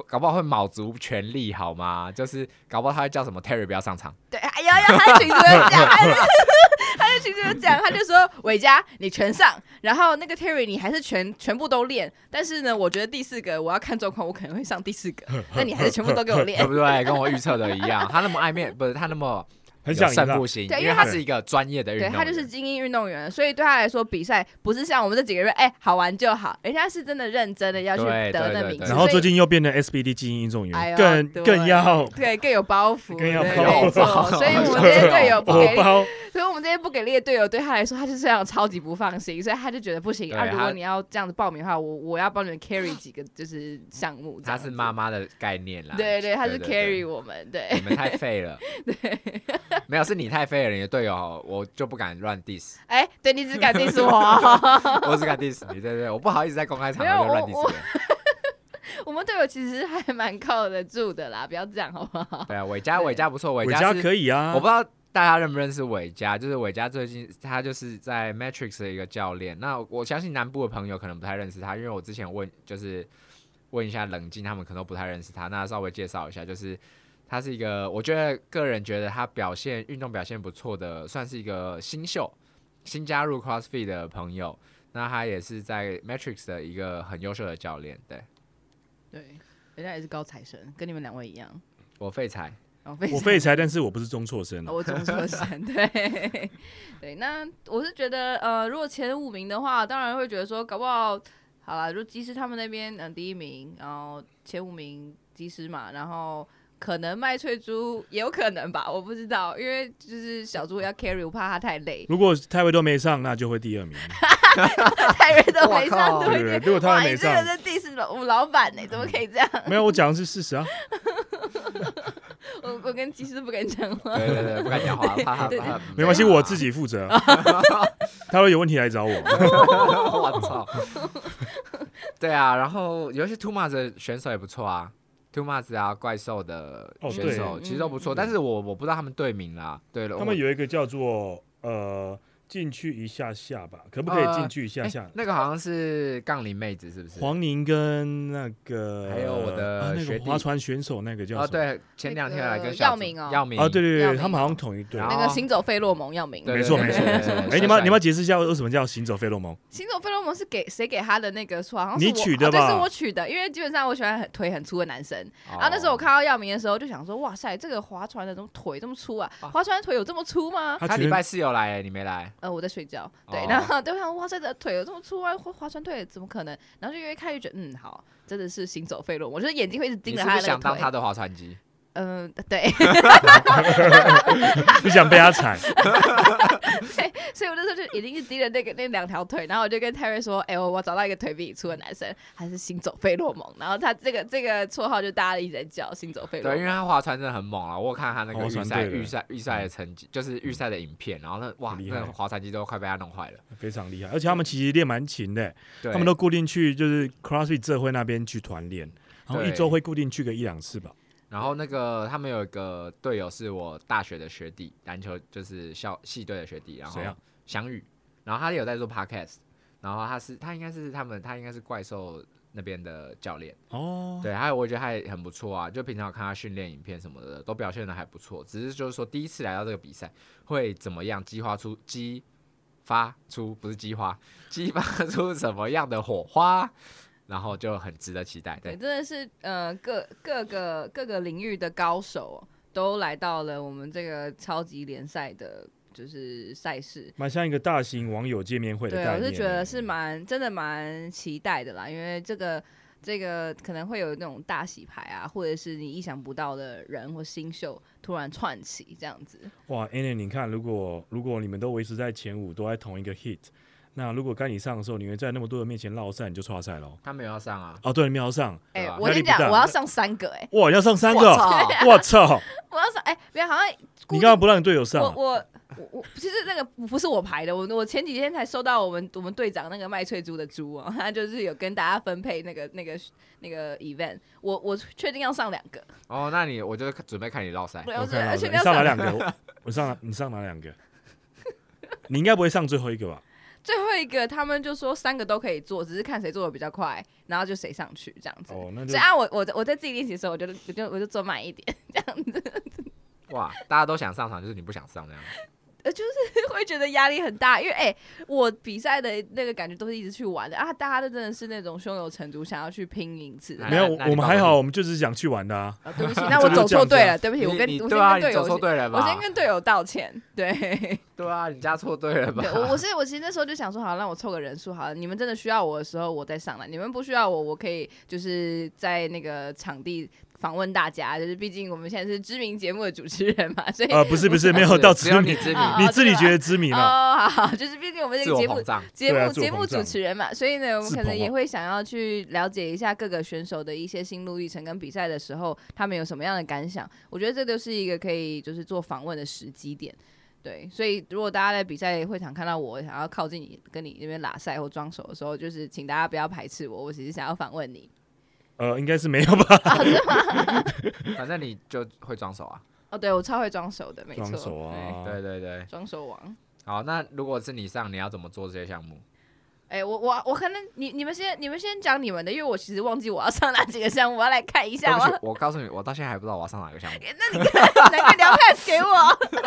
搞不好会卯足全力，好吗？就是搞不好他会叫什么 Terry 不要上场。对，哎呀呀，他群主讲，他就群主讲，他就说伟嘉你全上，然后那个 Terry 你还是全全部都练。但是呢，我觉得第四个我要看状况，我可能会上第四个。那你还是全部都给我练，对不对？跟我预测的一样。他那么爱面，不是他那么。很想胜负心，因为他是一个专业的运动员，对，他就是精英运动员，所以对他来说比赛不是像我们这几个月，哎、欸，好玩就好，人家是真的认真的要去得那名次。然后最近又变成 SBD 精英运动员，哎、更更要对 更有包袱，更要包袱，所以我们这些队友不给力，所以我们这些不给力的队友对他来说，他就是这样超级不放心，所以他就觉得不行啊。如果你要这样子报名的话，我我要帮你们 carry 几个就是项目。他是妈妈的概念啦，对对，他是 carry 我们，对，你们太废了，对，没有是你太废。了你的队友，我就不敢乱 diss。哎、欸，对，你只敢 diss 我，我只敢 diss 你，对对对，我不好意思在公开场合就乱 diss 人。我们队友其实还蛮靠得住的啦，不要这样好不好？对啊，伟嘉，伟嘉不错，伟嘉可以啊。我不知道大家认不认识伟嘉，就是伟嘉最近他就是在 Matrix 的一个教练。那我相信南部的朋友可能不太认识他，因为我之前问就是问一下冷静，他们可能不太认识他。那稍微介绍一下，就是。他是一个，我觉得个人觉得他表现运动表现不错的，算是一个新秀，新加入 CrossFit 的朋友。那他也是在 Matrix 的一个很优秀的教练，对，对，人家也是高材生，跟你们两位一样。我废材，我废材，但是我不是中辍生，我中辍生，对，对。那我是觉得，呃，如果前五名的话，当然会觉得说，搞不好，好了，就即使他们那边，嗯、呃，第一名，然后前五名即使嘛，然后。可能卖翠珠也有可能吧，我不知道，因为就是小猪要 carry，我怕他太累。如果泰瑞都没上，那就会第二名。泰瑞都没上，对对对，如果他没上，这个是 diss 老我们老板呢，怎么可以这样？没有，我讲的是事实啊。我我跟技师不敢讲话，对对对，不敢讲话，怕怕怕。没关系，我自己负责。他会有问题来找我。我操！对啊，然后有些 Two Mas 的选手也不错啊。Two Mas 啊，怪兽的选手、哦、其实都不错、嗯，但是我我不知道他们队名啦。对了，他们有一个叫做呃。进去一下下吧，可不可以进去一下下？呃欸、那个好像是杠铃妹子，是不是？黄宁跟那个还有我的那个划船选手，那个叫什么？哦，对，前两天来跟耀明哦，耀明啊，对对对，他们好像同一队。那个行走费洛蒙耀明，没错没错没错。哎、欸，你们你们解释一下为什么叫行走费洛蒙？行走费洛蒙是给谁给他的那个绰号？好像是你取的吧？这、啊、是我取的，因为基本上我喜欢很腿很粗的男生。然后那时候我看到耀明的时候，就想说，哇塞，这个划船的怎么腿这么粗啊？划船的腿有这么粗吗？他礼拜四有来，你没来？呃，我在睡觉。对，然后 对方哇塞，这腿有这么粗啊，划划船腿怎么可能？然后就因为看越觉得，嗯，好，真的是行走费洛蒙，我觉得眼睛会一直盯着他的腿。想当他的划船机？嗯，对。不想被他踩。对，所以我那时候就已经是低了那个那两条腿，然后我就跟泰瑞说：“哎、欸，我我找到一个腿比你粗的男生，还是行走费洛蒙。”然后他这个这个绰号就大家一直在叫行走费洛蒙。对，因为他划船真的很猛啊！我有看他那个预赛预赛预赛的成绩，就是预赛的影片，然后那哇，那个划船机都快被他弄坏了，非常厉害。而且他们其实练蛮勤的，他们都固定去就是 CrossFit 这会那边去团练，然后一周会固定去个一两次吧。然后那个他们有一个队友是我大学的学弟，篮球就是校系队的学弟，然后翔宇，然后他也有在做 podcast，然后他是他应该是他们他应该是怪兽那边的教练哦，对，还有我觉得他也很不错啊，就平常看他训练影片什么的，都表现的还不错，只是就是说第一次来到这个比赛会怎么样激发出激发出不是激发，激发出什么样的火花？然后就很值得期待，对，对真的是呃各各个各个领域的高手都来到了我们这个超级联赛的，就是赛事，蛮像一个大型网友见面会的概念。对，我是觉得是蛮真的蛮期待的啦，因为这个这个可能会有那种大洗牌啊，或者是你意想不到的人或新秀突然窜起这样子。哇，Annie，你看，如果如果你们都维持在前五，都在同一个 hit。那如果该你上的时候，你会在那么多人面前落赛，你就错赛喽。他没有要上啊？哦，对，你没有要上。哎、欸，我跟你讲，我要上三个、欸，哎，哇，要上三个，我操！我要上，哎、欸，别人好像 你刚刚不让你队友上。我我我我，其实那个不是我排的，我我前几天才收到我们我们队长那个麦翠珠的猪啊，他就是有跟大家分配那个那个那个 event，我我确定要上两个。哦，那你我就准备看你落赛。我要而且你上哪两个？我上你上哪两个？你应该不会上最后一个吧？最后一个，他们就说三个都可以做，只是看谁做的比较快，然后就谁上去这样子。哦，那所以啊，我我我在自己练习的时候，我就我就我就做慢一点这样子。哇，大家都想上场，就是你不想上这样。呃，就是 会觉得压力很大，因为哎、欸，我比赛的那个感觉都是一直去玩的啊，大家都真的是那种胸有成竹，想要去拼一次。没有，我们还好，我们就是想去玩的啊。啊对不起，那我走错队了，对不起，我跟你我先跟队友，我先跟队友道歉。对，对啊，你加错队了吧？我我是我其实那时候就想说，好，让我凑个人数好了，你们真的需要我的时候，我再上来；你们不需要我，我可以就是在那个场地。访问大家，就是毕竟我们现在是知名节目的主持人嘛，所以呃不是不是没有到知名，你知名，你自己觉得知名了哦，好，就是毕竟我们这个节目节目节目目主持人嘛，所以呢，我们可能也会想要去了解一下各个选手的一些心路历程跟比赛的时候他们有什么样的感想。我觉得这就是一个可以就是做访问的时机点，对，所以如果大家在比赛会场看到我想要靠近你跟你那边拉赛或装手的时候，就是请大家不要排斥我，我只是想要访问你。呃，应该是没有吧？反正你就会装手啊。哦，对，我超会装手的，没错。装手啊，对对对，装手王。好，那如果是你上，你要怎么做这些项目？哎、欸，我我我可能你你们先你们先讲你们的，因为我其实忘记我要上哪几个项目，我要来看一下。我 我告诉你，我到现在还不知道我要上哪个项目。那你看哪个聊 pass 给我？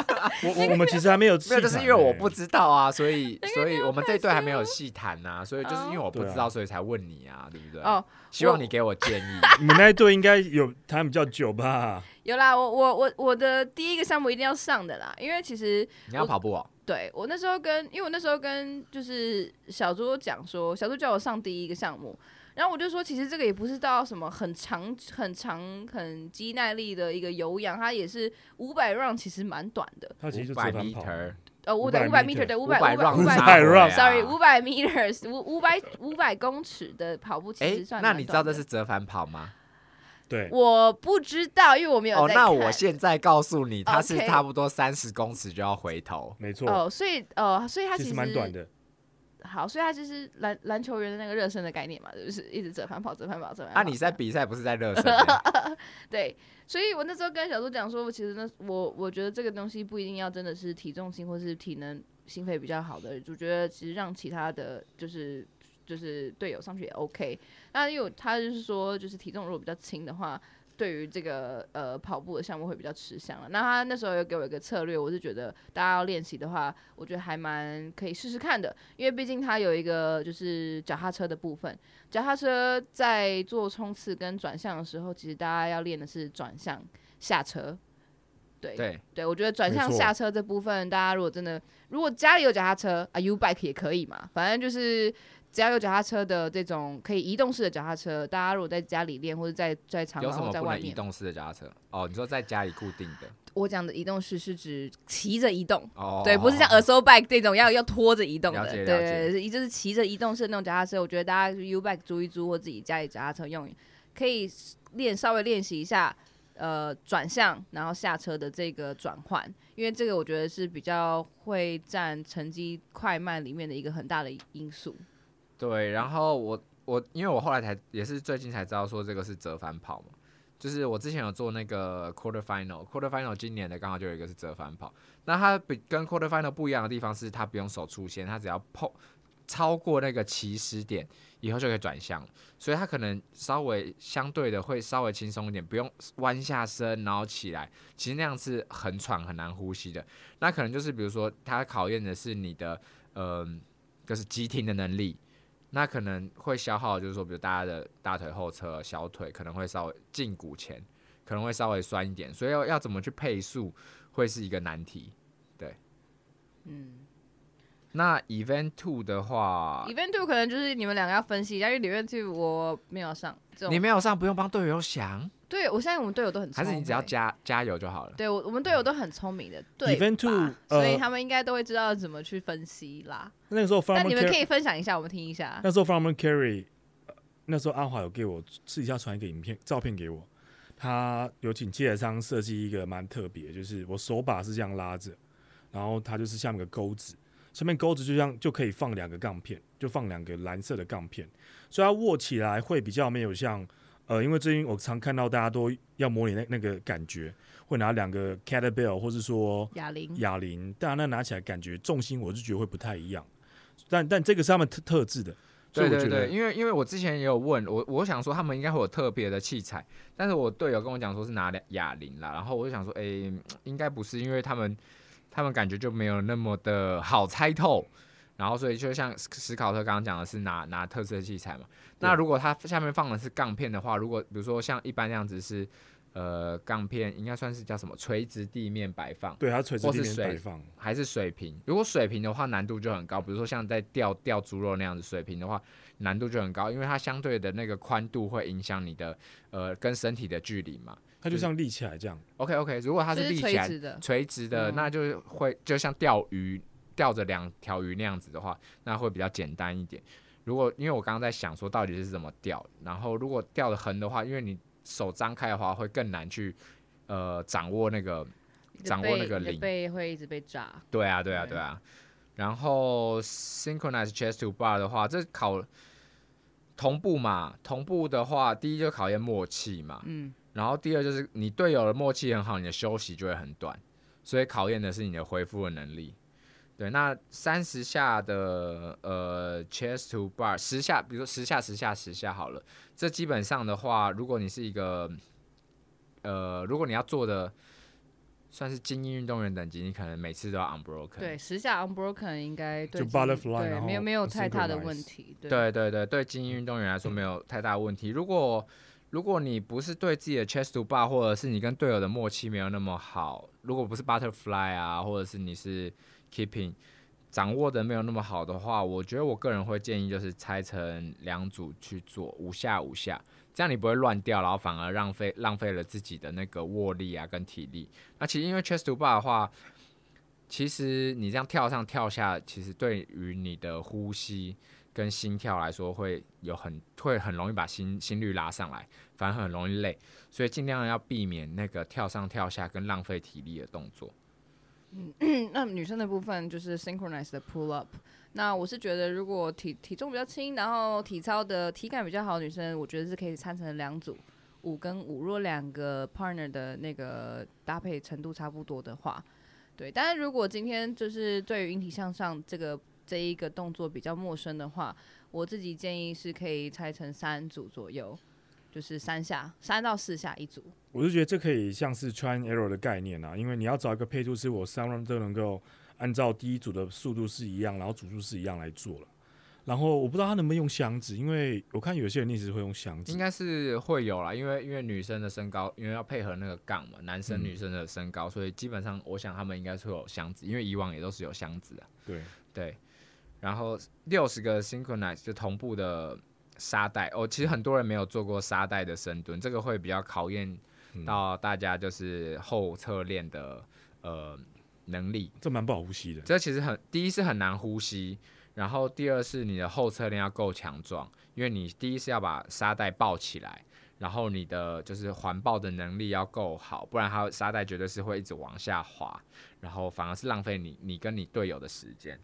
我我我们其实还没有，没有，就是因为我不知道啊，所以所以我们这一队还没有细谈呐，所以就是因为我不知道，所以才问你啊，对不对？哦，希望你给我建议。你们那一队应该有谈比较久吧？有啦，我我我我的第一个项目一定要上的啦，因为其实你要跑步哦。对，我那时候跟，因为我那时候跟就是小猪讲说，小猪叫我上第一个项目，然后我就说，其实这个也不是到什么很长、很长、很肌耐力的一个有氧，它也是五百 round，其实蛮短的。它其实五百 meter，呃，五百五百 meter 对五百五百五百 run，sorry，五百 meters，五五百五百公尺的跑步其实算。那你知道这是折返跑吗？对，我不知道，因为我没有。哦，那我现在告诉你，它是差不多三十公尺就要回头，没错。哦，所以，呃，所以它其实蛮短的。好，所以它就是篮篮球员的那个热身的概念嘛，就是一直折返跑、折返跑、折返跑。啊，你在比赛不是在热身？对，所以我那时候跟小猪讲说，其实呢，我我觉得这个东西不一定要真的是体重轻或是体能心肺比较好的，就觉得其实让其他的就是。就是队友上去也 OK，那因为他就是说，就是体重如果比较轻的话，对于这个呃跑步的项目会比较吃香了。那他那时候又给我一个策略，我是觉得大家要练习的话，我觉得还蛮可以试试看的，因为毕竟他有一个就是脚踏车的部分，脚踏车在做冲刺跟转向的时候，其实大家要练的是转向下车。对对对，我觉得转向下车这部分，大家如果真的如果家里有脚踏车啊，U bike 也可以嘛，反正就是。只要有脚踏车的这种可以移动式的脚踏车，大家如果在家里练或者在在场然后在外面，移动式的脚踏车哦，你说在家里固定的？我讲的移动式是指骑着移动哦，对，不是像 assault bike 这种要要拖着移动的，对对对，就是骑着移动式的那种脚踏车。我觉得大家 U bike 租一租或自己家里脚踏车用，可以练稍微练习一下呃转向然后下车的这个转换，因为这个我觉得是比较会占成绩快慢里面的一个很大的因素。对，然后我我因为我后来才也是最近才知道说这个是折返跑嘛，就是我之前有做那个 quarter final，quarter final 今年的刚好就有一个是折返跑。那它比跟 quarter final 不一样的地方是，它不用手出线，它只要碰超过那个起始点以后就可以转向，所以它可能稍微相对的会稍微轻松一点，不用弯下身然后起来，其实那样是很喘很难呼吸的。那可能就是比如说它考验的是你的呃，就是急停的能力。那可能会消耗，就是说，比如大家的大腿后侧、小腿可能会稍微胫骨前可能会稍微酸一点，所以要要怎么去配速会是一个难题。对，嗯。那 Event Two 的话，Event Two 可能就是你们两个要分析一下，因为 Event Two 我没有上，你没有上，不用帮队友想。对，我相信我们队友都很聪明，还是你只要加加油就好了。对，我我们队友都很聪明的，对 Event Two，所以他们应该都会知道怎么去分析啦。那个时候，但你们可以分享一下，我们听一下。那时候 Farmer Carry，那时候阿华有给我私底下传一个影片照片给我，他有请记者商设计一个蛮特别，就是我手把是这样拉着，然后它就是下面个钩子。上面钩子就这样就可以放两个杠片，就放两个蓝色的杠片，所以它握起来会比较没有像呃，因为最近我常看到大家都要模拟那那个感觉，会拿两个 Kettlebell 或是说哑铃，哑铃，当然那拿起来感觉重心我是觉得会不太一样，但但这个是他们特特制的，对对对，因为因为我之前也有问我，我想说他们应该会有特别的器材，但是我队友跟我讲说是拿哑铃啦，然后我就想说，哎、欸，应该不是，因为他们。他们感觉就没有那么的好猜透，然后所以就像史考特刚刚讲的是拿拿特色器材嘛。那如果它下面放的是杠片的话，如果比如说像一般那样子是呃杠片，应该算是叫什么垂直地面摆放？对，它垂直地面摆放还是水平？如果水平的话，难度就很高。比如说像在钓钓猪肉那样子，水平的话难度就很高，因为它相对的那个宽度会影响你的呃跟身体的距离嘛。它就像立起来这样。OK OK，如果它是立起来垂直的，垂直的，那就会就像钓鱼钓着两条鱼那样子的话，那会比较简单一点。如果因为我刚刚在想说到底是怎么掉，然后如果掉的横的话，因为你手张开的话会更难去呃掌握那个掌握那个领，背会一直被炸。对啊对啊对啊。然后 synchronized chest to bar 的话，这考同步嘛，同步的话，第一就考验默契嘛。嗯。然后第二就是你队友的默契很好，你的休息就会很短，所以考验的是你的恢复的能力。对，那三十下的呃 chest to bar 十下，比如说十下十下十下好了，这基本上的话，如果你是一个呃，如果你要做的算是精英运动员等级，你可能每次都要 unbroken。对，十下 unbroken 应该对就 butterfly，对，没有没有太大的问题。对对对对，对精英运动员来说没有太大的问题。如果如果你不是对自己的 chest to bar，或者是你跟队友的默契没有那么好，如果不是 butterfly 啊，或者是你是 keeping 掌握的没有那么好的话，我觉得我个人会建议就是拆成两组去做五下五下，这样你不会乱掉，然后反而浪费浪费了自己的那个握力啊跟体力。那其实因为 chest to bar 的话，其实你这样跳上跳下，其实对于你的呼吸。跟心跳来说，会有很会很容易把心心率拉上来，反而很容易累，所以尽量要避免那个跳上跳下跟浪费体力的动作。嗯，那女生的部分就是 synchronized 的 pull up。那我是觉得，如果体体重比较轻，然后体操的体感比较好的女生，我觉得是可以拆成两组，五跟五。若两个 partner 的那个搭配程度差不多的话，对。但是如果今天就是对于引体向上这个。这一个动作比较陌生的话，我自己建议是可以拆成三组左右，就是三下，三到四下一组。我就觉得这可以像是 try and error 的概念啊，因为你要找一个配速是我三轮都能够按照第一组的速度是一样，然后组数是一样来做了。然后我不知道他能不能用箱子，因为我看有些人一直会用箱子，应该是会有啦，因为因为女生的身高，因为要配合那个杠嘛，男生女生的身高，嗯、所以基本上我想他们应该是会有箱子，因为以往也都是有箱子啊。对对。然后六十个 synchronize 就同步的沙袋哦，其实很多人没有做过沙袋的深蹲，这个会比较考验到大家就是后侧链的呃能力。这蛮不好呼吸的。这其实很，第一是很难呼吸，然后第二是你的后侧链要够强壮，因为你第一是要把沙袋抱起来，然后你的就是环抱的能力要够好，不然它沙袋绝对是会一直往下滑，然后反而是浪费你你跟你队友的时间。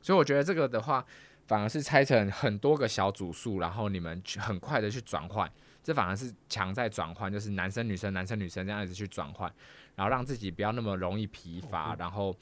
所以我觉得这个的话，反而是拆成很多个小组数，然后你们去很快的去转换，这反而是强在转换，就是男生女生男生女生这样子去转换，然后让自己不要那么容易疲乏，然后。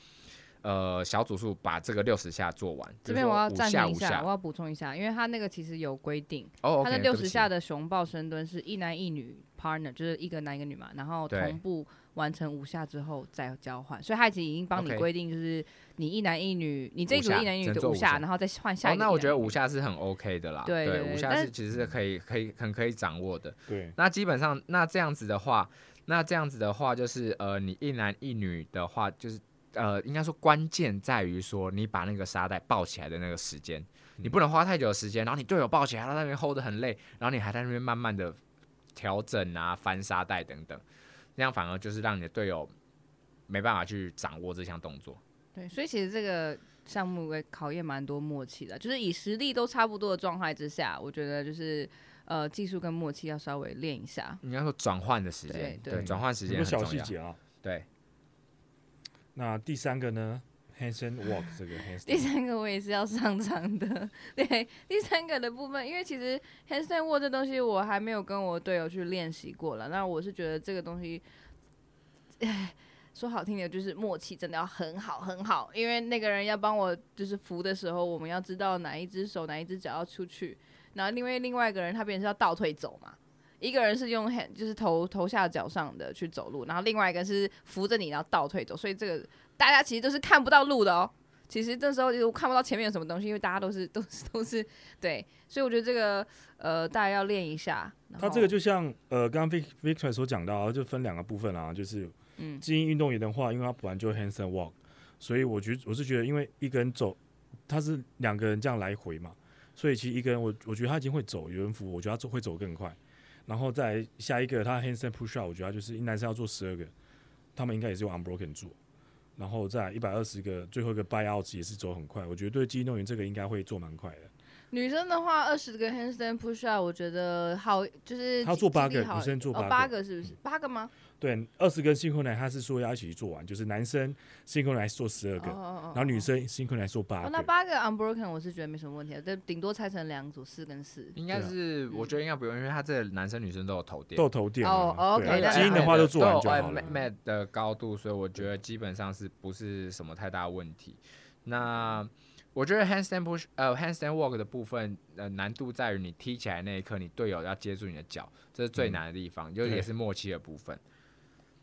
呃，小组数把这个六十下做完。这边我要暂停一下，下我要补充一下，因为他那个其实有规定，哦，他的六十下的熊抱深蹲是一男一女 partner，就是一个男一个女嘛，然后同步完成五下之后再交换，所以他已经已经帮你规定，就是你一男一女，你这一组一男一女的五下，然后再换下一个。那我觉得五下是很 OK 的啦，对对，五下是其实是可以可以很可以掌握的。对，那基本上那这样子的话，那这样子的话就是呃，你一男一女的话就是。呃，应该说关键在于说，你把那个沙袋抱起来的那个时间，你不能花太久的时间，然后你队友抱起来，他在那边 hold 得很累，然后你还在那边慢慢的调整啊、翻沙袋等等，那样反而就是让你的队友没办法去掌握这项动作。对，所以其实这个项目会考验蛮多默契的，就是以实力都差不多的状态之下，我觉得就是呃技术跟默契要稍微练一下。你要说转换的时间，对，转换时间很小细节啊，对。那第三个呢？Handstand walk 这个 handstand。第三个我也是要上场的。对，第三个的部分，因为其实 Handstand walk 这东西我还没有跟我队友去练习过了。那我是觉得这个东西，哎，说好听点就是默契真的要很好很好，因为那个人要帮我就是扶的时候，我们要知道哪一只手哪一只脚要出去，然后因为另外一个人他别人是要倒退走嘛。一个人是用 hand 就是头头下脚上的去走路，然后另外一个是扶着你，然后倒退走，所以这个大家其实都是看不到路的哦。其实这时候就看不到前面有什么东西，因为大家都是 都是都是对，所以我觉得这个呃大家要练一下。他这个就像呃刚刚 Victor 所讲到，就分两个部分啊，就是嗯，精英运动员的话，因为他本来就 handstand walk，所以我觉得我是觉得，因为一个人走，他是两个人这样来回嘛，所以其实一个人我我觉得他已经会走，有人扶，我觉得他走会走更快。然后再下一个，他 handstand push up，我觉得他就是男生要做十二个，他们应该也是用 unbroken 做。然后再一百二十个，最后一个 buy out 也是走很快，我觉得对肌运动员这个应该会做蛮快的。女生的话，二十个 handstand push up，我觉得好，就是他做八个，女生做八个，哦，八个是不是？八个吗？对，二十个 synchronize 他是说要一起做完，就是男生 synchronize 做十二个，然后女生 synchronize 做八个。那八个 unbroken 我是觉得没什么问题的，对，顶多拆成两组，四跟四。应该是，我觉得应该不用，因为他这男生女生都有头垫，都有头垫。哦，OK，基因的话都做完就好了。mat 的高度，所以我觉得基本上是不是什么太大问题。那我觉得 handstand push 呃 handstand walk 的部分呃难度在于你踢起来那一刻，你队友要接住你的脚，这是最难的地方，就也是默契的部分。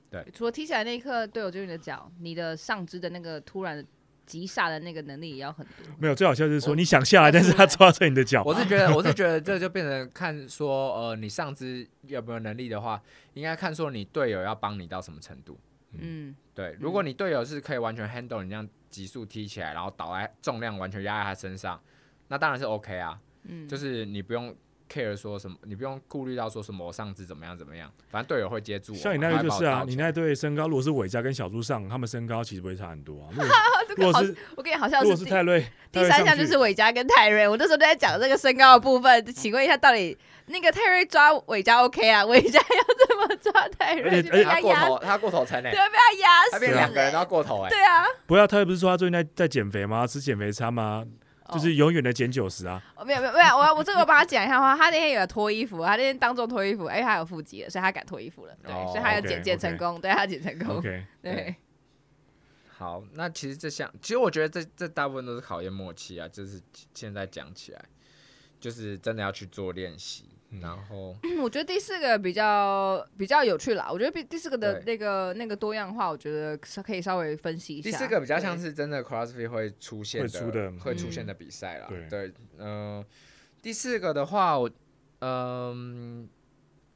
对，除了踢起来那一刻，队友就你的脚，你的上肢的那个突然急刹的那个能力也要很多。没有，最好笑就是说你想下来，但是他抓着你的脚。我是觉得，我是觉得这就变成看说，呃，你上肢有没有能力的话，应该看说你队友要帮你到什么程度。嗯，对，如果你队友是可以完全 handle 你这样急速踢起来，然后倒在重量完全压在他身上，那当然是 OK 啊。嗯，就是你不用。Care 说什么？你不用顾虑到说什么，我上肢怎么样怎么样，反正队友会接住我。像你那队就是啊，你那队身高如果是伟嘉跟小猪上，他们身高其实不会差很多啊。如果是我跟你好像是，如果是泰瑞，第三项就是伟嘉跟泰瑞。我那时候都在讲这个身高的部分，请问一下，到底那个泰瑞抓伟嘉 OK 啊？伟嘉要怎么抓泰瑞？而且他过头，他过头才能，对，被他压死，他变两个人都要过头哎。对啊，不要，泰瑞不是说他最近在在减肥吗？吃减肥餐吗？就是永远的减九十啊！没有没有没有，我我这个我帮他讲一下话，他那天有脱衣服，他那天当众脱衣服，哎，他有腹肌了，所以他敢脱衣服了，对，所以他有减减成功，对他减成功，OK，对。好，那其实这项，其实我觉得这这大部分都是考验默契啊，就是现在讲起来，就是真的要去做练习。然后，我觉得第四个比较比较有趣啦。我觉得第第四个的那个那个多样化，我觉得可以稍微分析一下。第四个比较像是真的 CrossFit 会出现的会出的会出现的比赛啦。嗯、对，嗯、呃，第四个的话，我嗯、呃，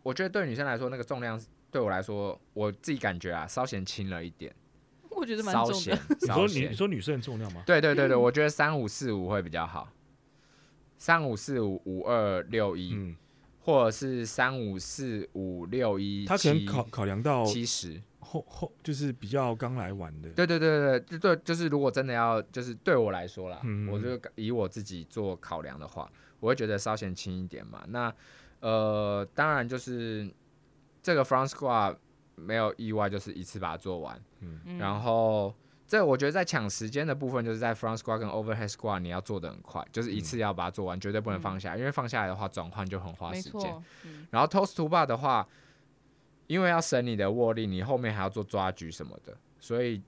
我觉得对女生来说，那个重量对我来说，我自己感觉啊，稍显轻了一点。我觉得蛮重的。你说你你说女生的重量吗？对对对对，我觉得三五四五会比较好。三五四五五二六一。嗯或者是三五四五六一，他可能考考量到七十后后就是比较刚来玩的。对对对对对，对就是如果真的要就是对我来说啦，嗯、我就以我自己做考量的话，我会觉得稍显轻一点嘛。那呃，当然就是这个 front squat 没有意外，就是一次把它做完。嗯、然后这我觉得在抢时间的部分，就是在 front squat 跟 overhead squat，你要做的很快，就是一次要把它做完，嗯、绝对不能放下，因为放下来的话转换就很花时间。嗯、然后 toes to bar 的话，因为要省你的握力，你后面还要做抓举什么的，所以。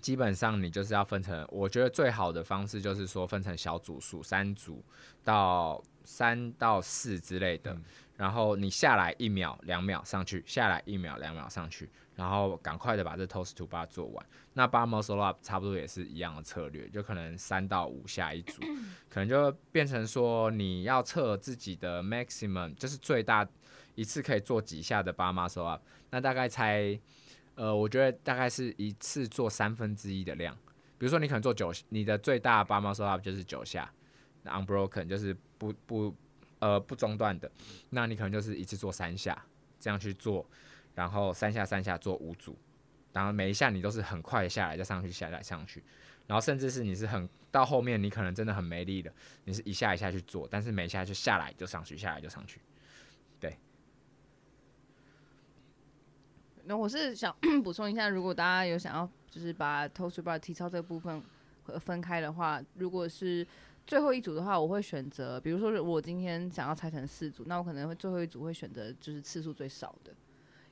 基本上你就是要分成，我觉得最好的方式就是说分成小组数，三组到三到四之类的，嗯、然后你下来一秒两秒上去，下来一秒两秒上去，然后赶快的把这 toes to bar 做完。那 bar muscle up 差不多也是一样的策略，就可能三到五下一组，可能就变成说你要测自己的 maximum，就是最大一次可以做几下的 bar muscle up，那大概才。呃，我觉得大概是一次做三分之一的量，比如说你可能做九，你的最大 bar muscle up 就是九下，unbroken 就是不不呃不中断的，那你可能就是一次做三下，这样去做，然后三下三下做五组，然后每一下你都是很快下来再上去下来上去，然后甚至是你是很到后面你可能真的很没力了，你是一下一下去做，但是每一下就下来就上去，下来就上去。对那我是想 补充一下，如果大家有想要就是把 toes to bar 体操这个部分分开的话，如果是最后一组的话，我会选择，比如说我今天想要拆成四组，那我可能会最后一组会选择就是次数最少的，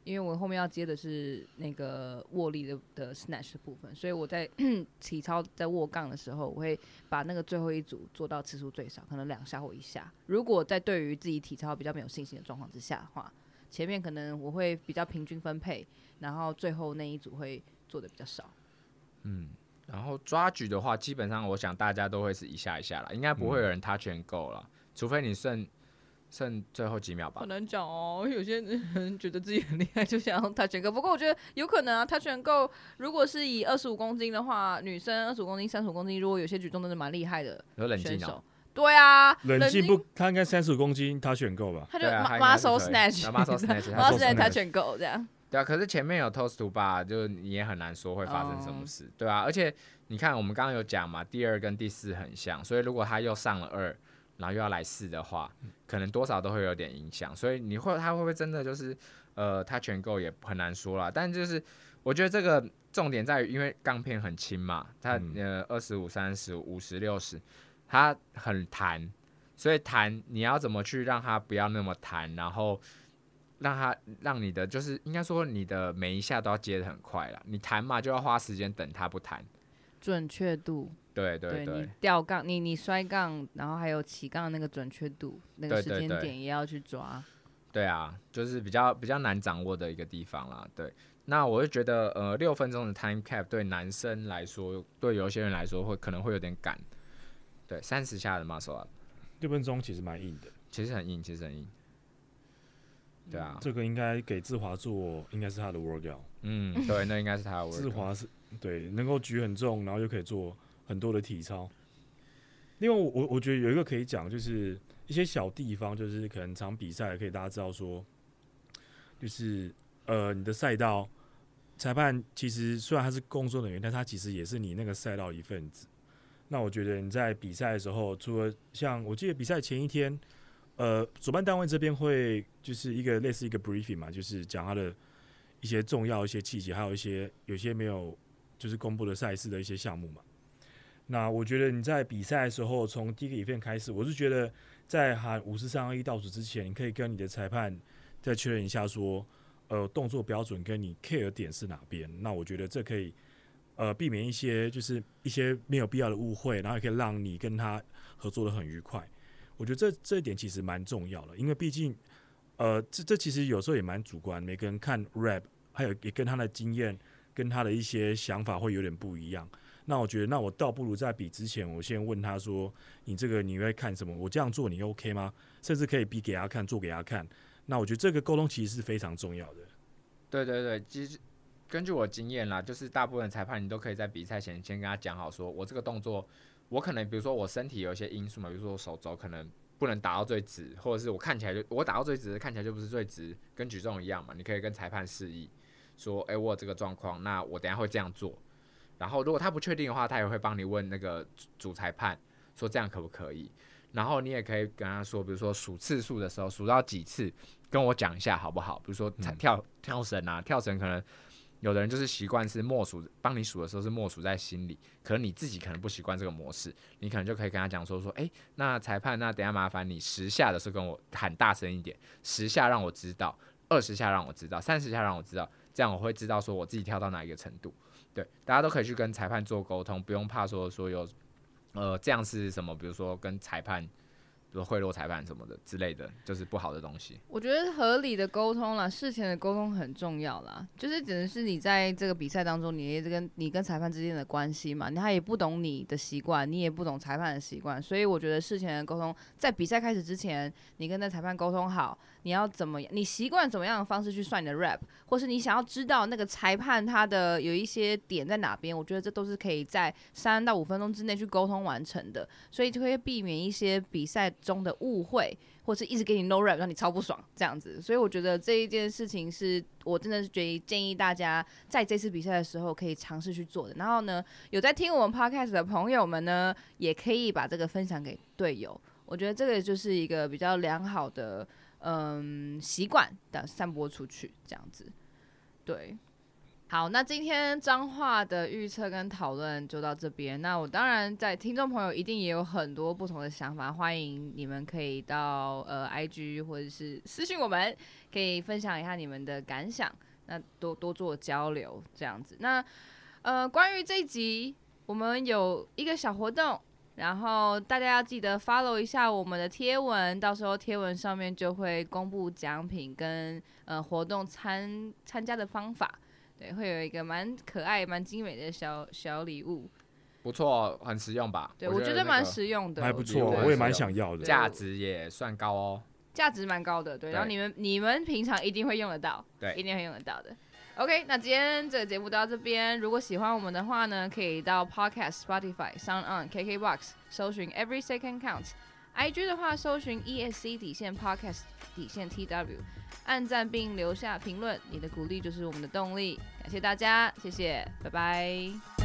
因为我后面要接的是那个握力的的 snatch 的部分，所以我在 体操在握杠的时候，我会把那个最后一组做到次数最少，可能两下或一下。如果在对于自己体操比较没有信心的状况之下的话。前面可能我会比较平均分配，然后最后那一组会做的比较少。嗯，然后抓举的话，基本上我想大家都会是一下一下啦，应该不会有人 touch and go 了，嗯、除非你剩剩最后几秒吧。很难讲哦，有些人觉得自己很厉害，就想要 touch and go。不过我觉得有可能啊，touch and go 如果是以二十五公斤的话，女生二十五公斤、三十五公斤，如果有些举重真的蛮厉害的，有冷静哦。对啊，冷静不，他应该三十五公斤，他选够吧？他就 muscle snatch，muscle snatch 他选够这样。对啊，可是前面有 toes to bar，就你也很难说会发生什么事，对啊，而且你看，我们刚刚有讲嘛，第二跟第四很像，所以如果他又上了二，然后又要来试的话，可能多少都会有点影响。所以你会他会不会真的就是呃，他全购也很难说啦。但就是我觉得这个重点在于，因为钢片很轻嘛，它呃二十五、三十五、十、六十。它很弹，所以弹你要怎么去让它不要那么弹，然后让它让你的就是应该说你的每一下都要接的很快了。你弹嘛就要花时间等它不弹，准确度。对对对，对你吊杠，你你摔杠，然后还有起杠那个准确度，那个时间点也要去抓。对啊，就是比较比较难掌握的一个地方啦。对，那我就觉得呃六分钟的 time cap 对男生来说，对有些人来说会可能会有点赶。对，三十下的 muscle up，六分钟其实蛮硬的，其实很硬，其实很硬。对啊，这个应该给志华做，应该是他的 workout。嗯，对，那应该是他的 workout。志华是对，能够举很重，然后又可以做很多的体操。另外，我我我觉得有一个可以讲，就是一些小地方，就是可能场比赛可以大家知道说，就是呃，你的赛道裁判其实虽然他是工作人员，但他其实也是你那个赛道一份子。那我觉得你在比赛的时候，除了像我记得比赛前一天，呃，主办单位这边会就是一个类似一个 briefing 嘛，就是讲他的一些重要一些细节，还有一些有些没有就是公布的赛事的一些项目嘛。那我觉得你在比赛的时候，从第一个影片开始，我是觉得在喊五四三二一倒数之前，你可以跟你的裁判再确认一下说，呃，动作标准跟你 care 点是哪边。那我觉得这可以。呃，避免一些就是一些没有必要的误会，然后也可以让你跟他合作的很愉快。我觉得这这一点其实蛮重要的，因为毕竟，呃，这这其实有时候也蛮主观，每个人看 rap，还有也跟他的经验，跟他的一些想法会有点不一样。那我觉得，那我倒不如在比之前，我先问他说：“你这个你会看什么？我这样做你 OK 吗？”甚至可以比给他看，做给他看。那我觉得这个沟通其实是非常重要的。对对对，其实。根据我经验啦，就是大部分裁判你都可以在比赛前先跟他讲好，说我这个动作，我可能比如说我身体有一些因素嘛，比如说我手肘可能不能打到最直，或者是我看起来就我打到最直，看起来就不是最直，跟举重一样嘛，你可以跟裁判示意说，诶、我有这个状况，那我等下会这样做。然后如果他不确定的话，他也会帮你问那个主裁判说这样可不可以。然后你也可以跟他说，比如说数次数的时候数到几次，跟我讲一下好不好？比如说跳跳绳啊，跳绳可能。有的人就是习惯是默数，帮你数的时候是默数在心里，可能你自己可能不习惯这个模式，你可能就可以跟他讲说说，诶，那裁判，那等下麻烦你十下的时候跟我喊大声一点，十下让我知道，二十下让我知道，三十下让我知道，这样我会知道说我自己跳到哪一个程度。对，大家都可以去跟裁判做沟通，不用怕说说有，呃，这样是什么？比如说跟裁判。比如贿赂裁判什么的之类的，就是不好的东西。我觉得合理的沟通啦，事前的沟通很重要啦。就是只能是你在这个比赛当中，你也跟你跟裁判之间的关系嘛，他也不懂你的习惯，你也不懂裁判的习惯，所以我觉得事前的沟通，在比赛开始之前，你跟那裁判沟通好，你要怎么样，你习惯怎么样的方式去算你的 rap，或是你想要知道那个裁判他的有一些点在哪边，我觉得这都是可以在三到五分钟之内去沟通完成的，所以就会避免一些比赛中的误会，或是一直给你 no rap 让你超不爽这样子，所以我觉得这一件事情是我真的是觉得建议大家在这次比赛的时候可以尝试去做的。然后呢，有在听我们 podcast 的朋友们呢，也可以把这个分享给队友。我觉得这个就是一个比较良好的嗯习惯的散播出去这样子，对。好，那今天彰化的预测跟讨论就到这边。那我当然在听众朋友一定也有很多不同的想法，欢迎你们可以到呃 IG 或者是私信我们，可以分享一下你们的感想，那多多做交流这样子。那呃关于这一集，我们有一个小活动，然后大家要记得 follow 一下我们的贴文，到时候贴文上面就会公布奖品跟呃活动参参加的方法。对，会有一个蛮可爱、蛮精美的小小礼物，不错，很实用吧？对，我觉得蛮实用的，还不错，我也蛮想要的，价值也算高哦，价值蛮高的。对，然后你们你们平常一定会用得到，对，一定会用得到的。OK，那今天这个节目到这边，如果喜欢我们的话呢，可以到 Podcast、Spotify、Sound On、KKBox 搜寻 Every Second I G 的话搜寻 ESC 底线 Podcast 底线 TW。按赞并留下评论，你的鼓励就是我们的动力。感谢大家，谢谢，拜拜。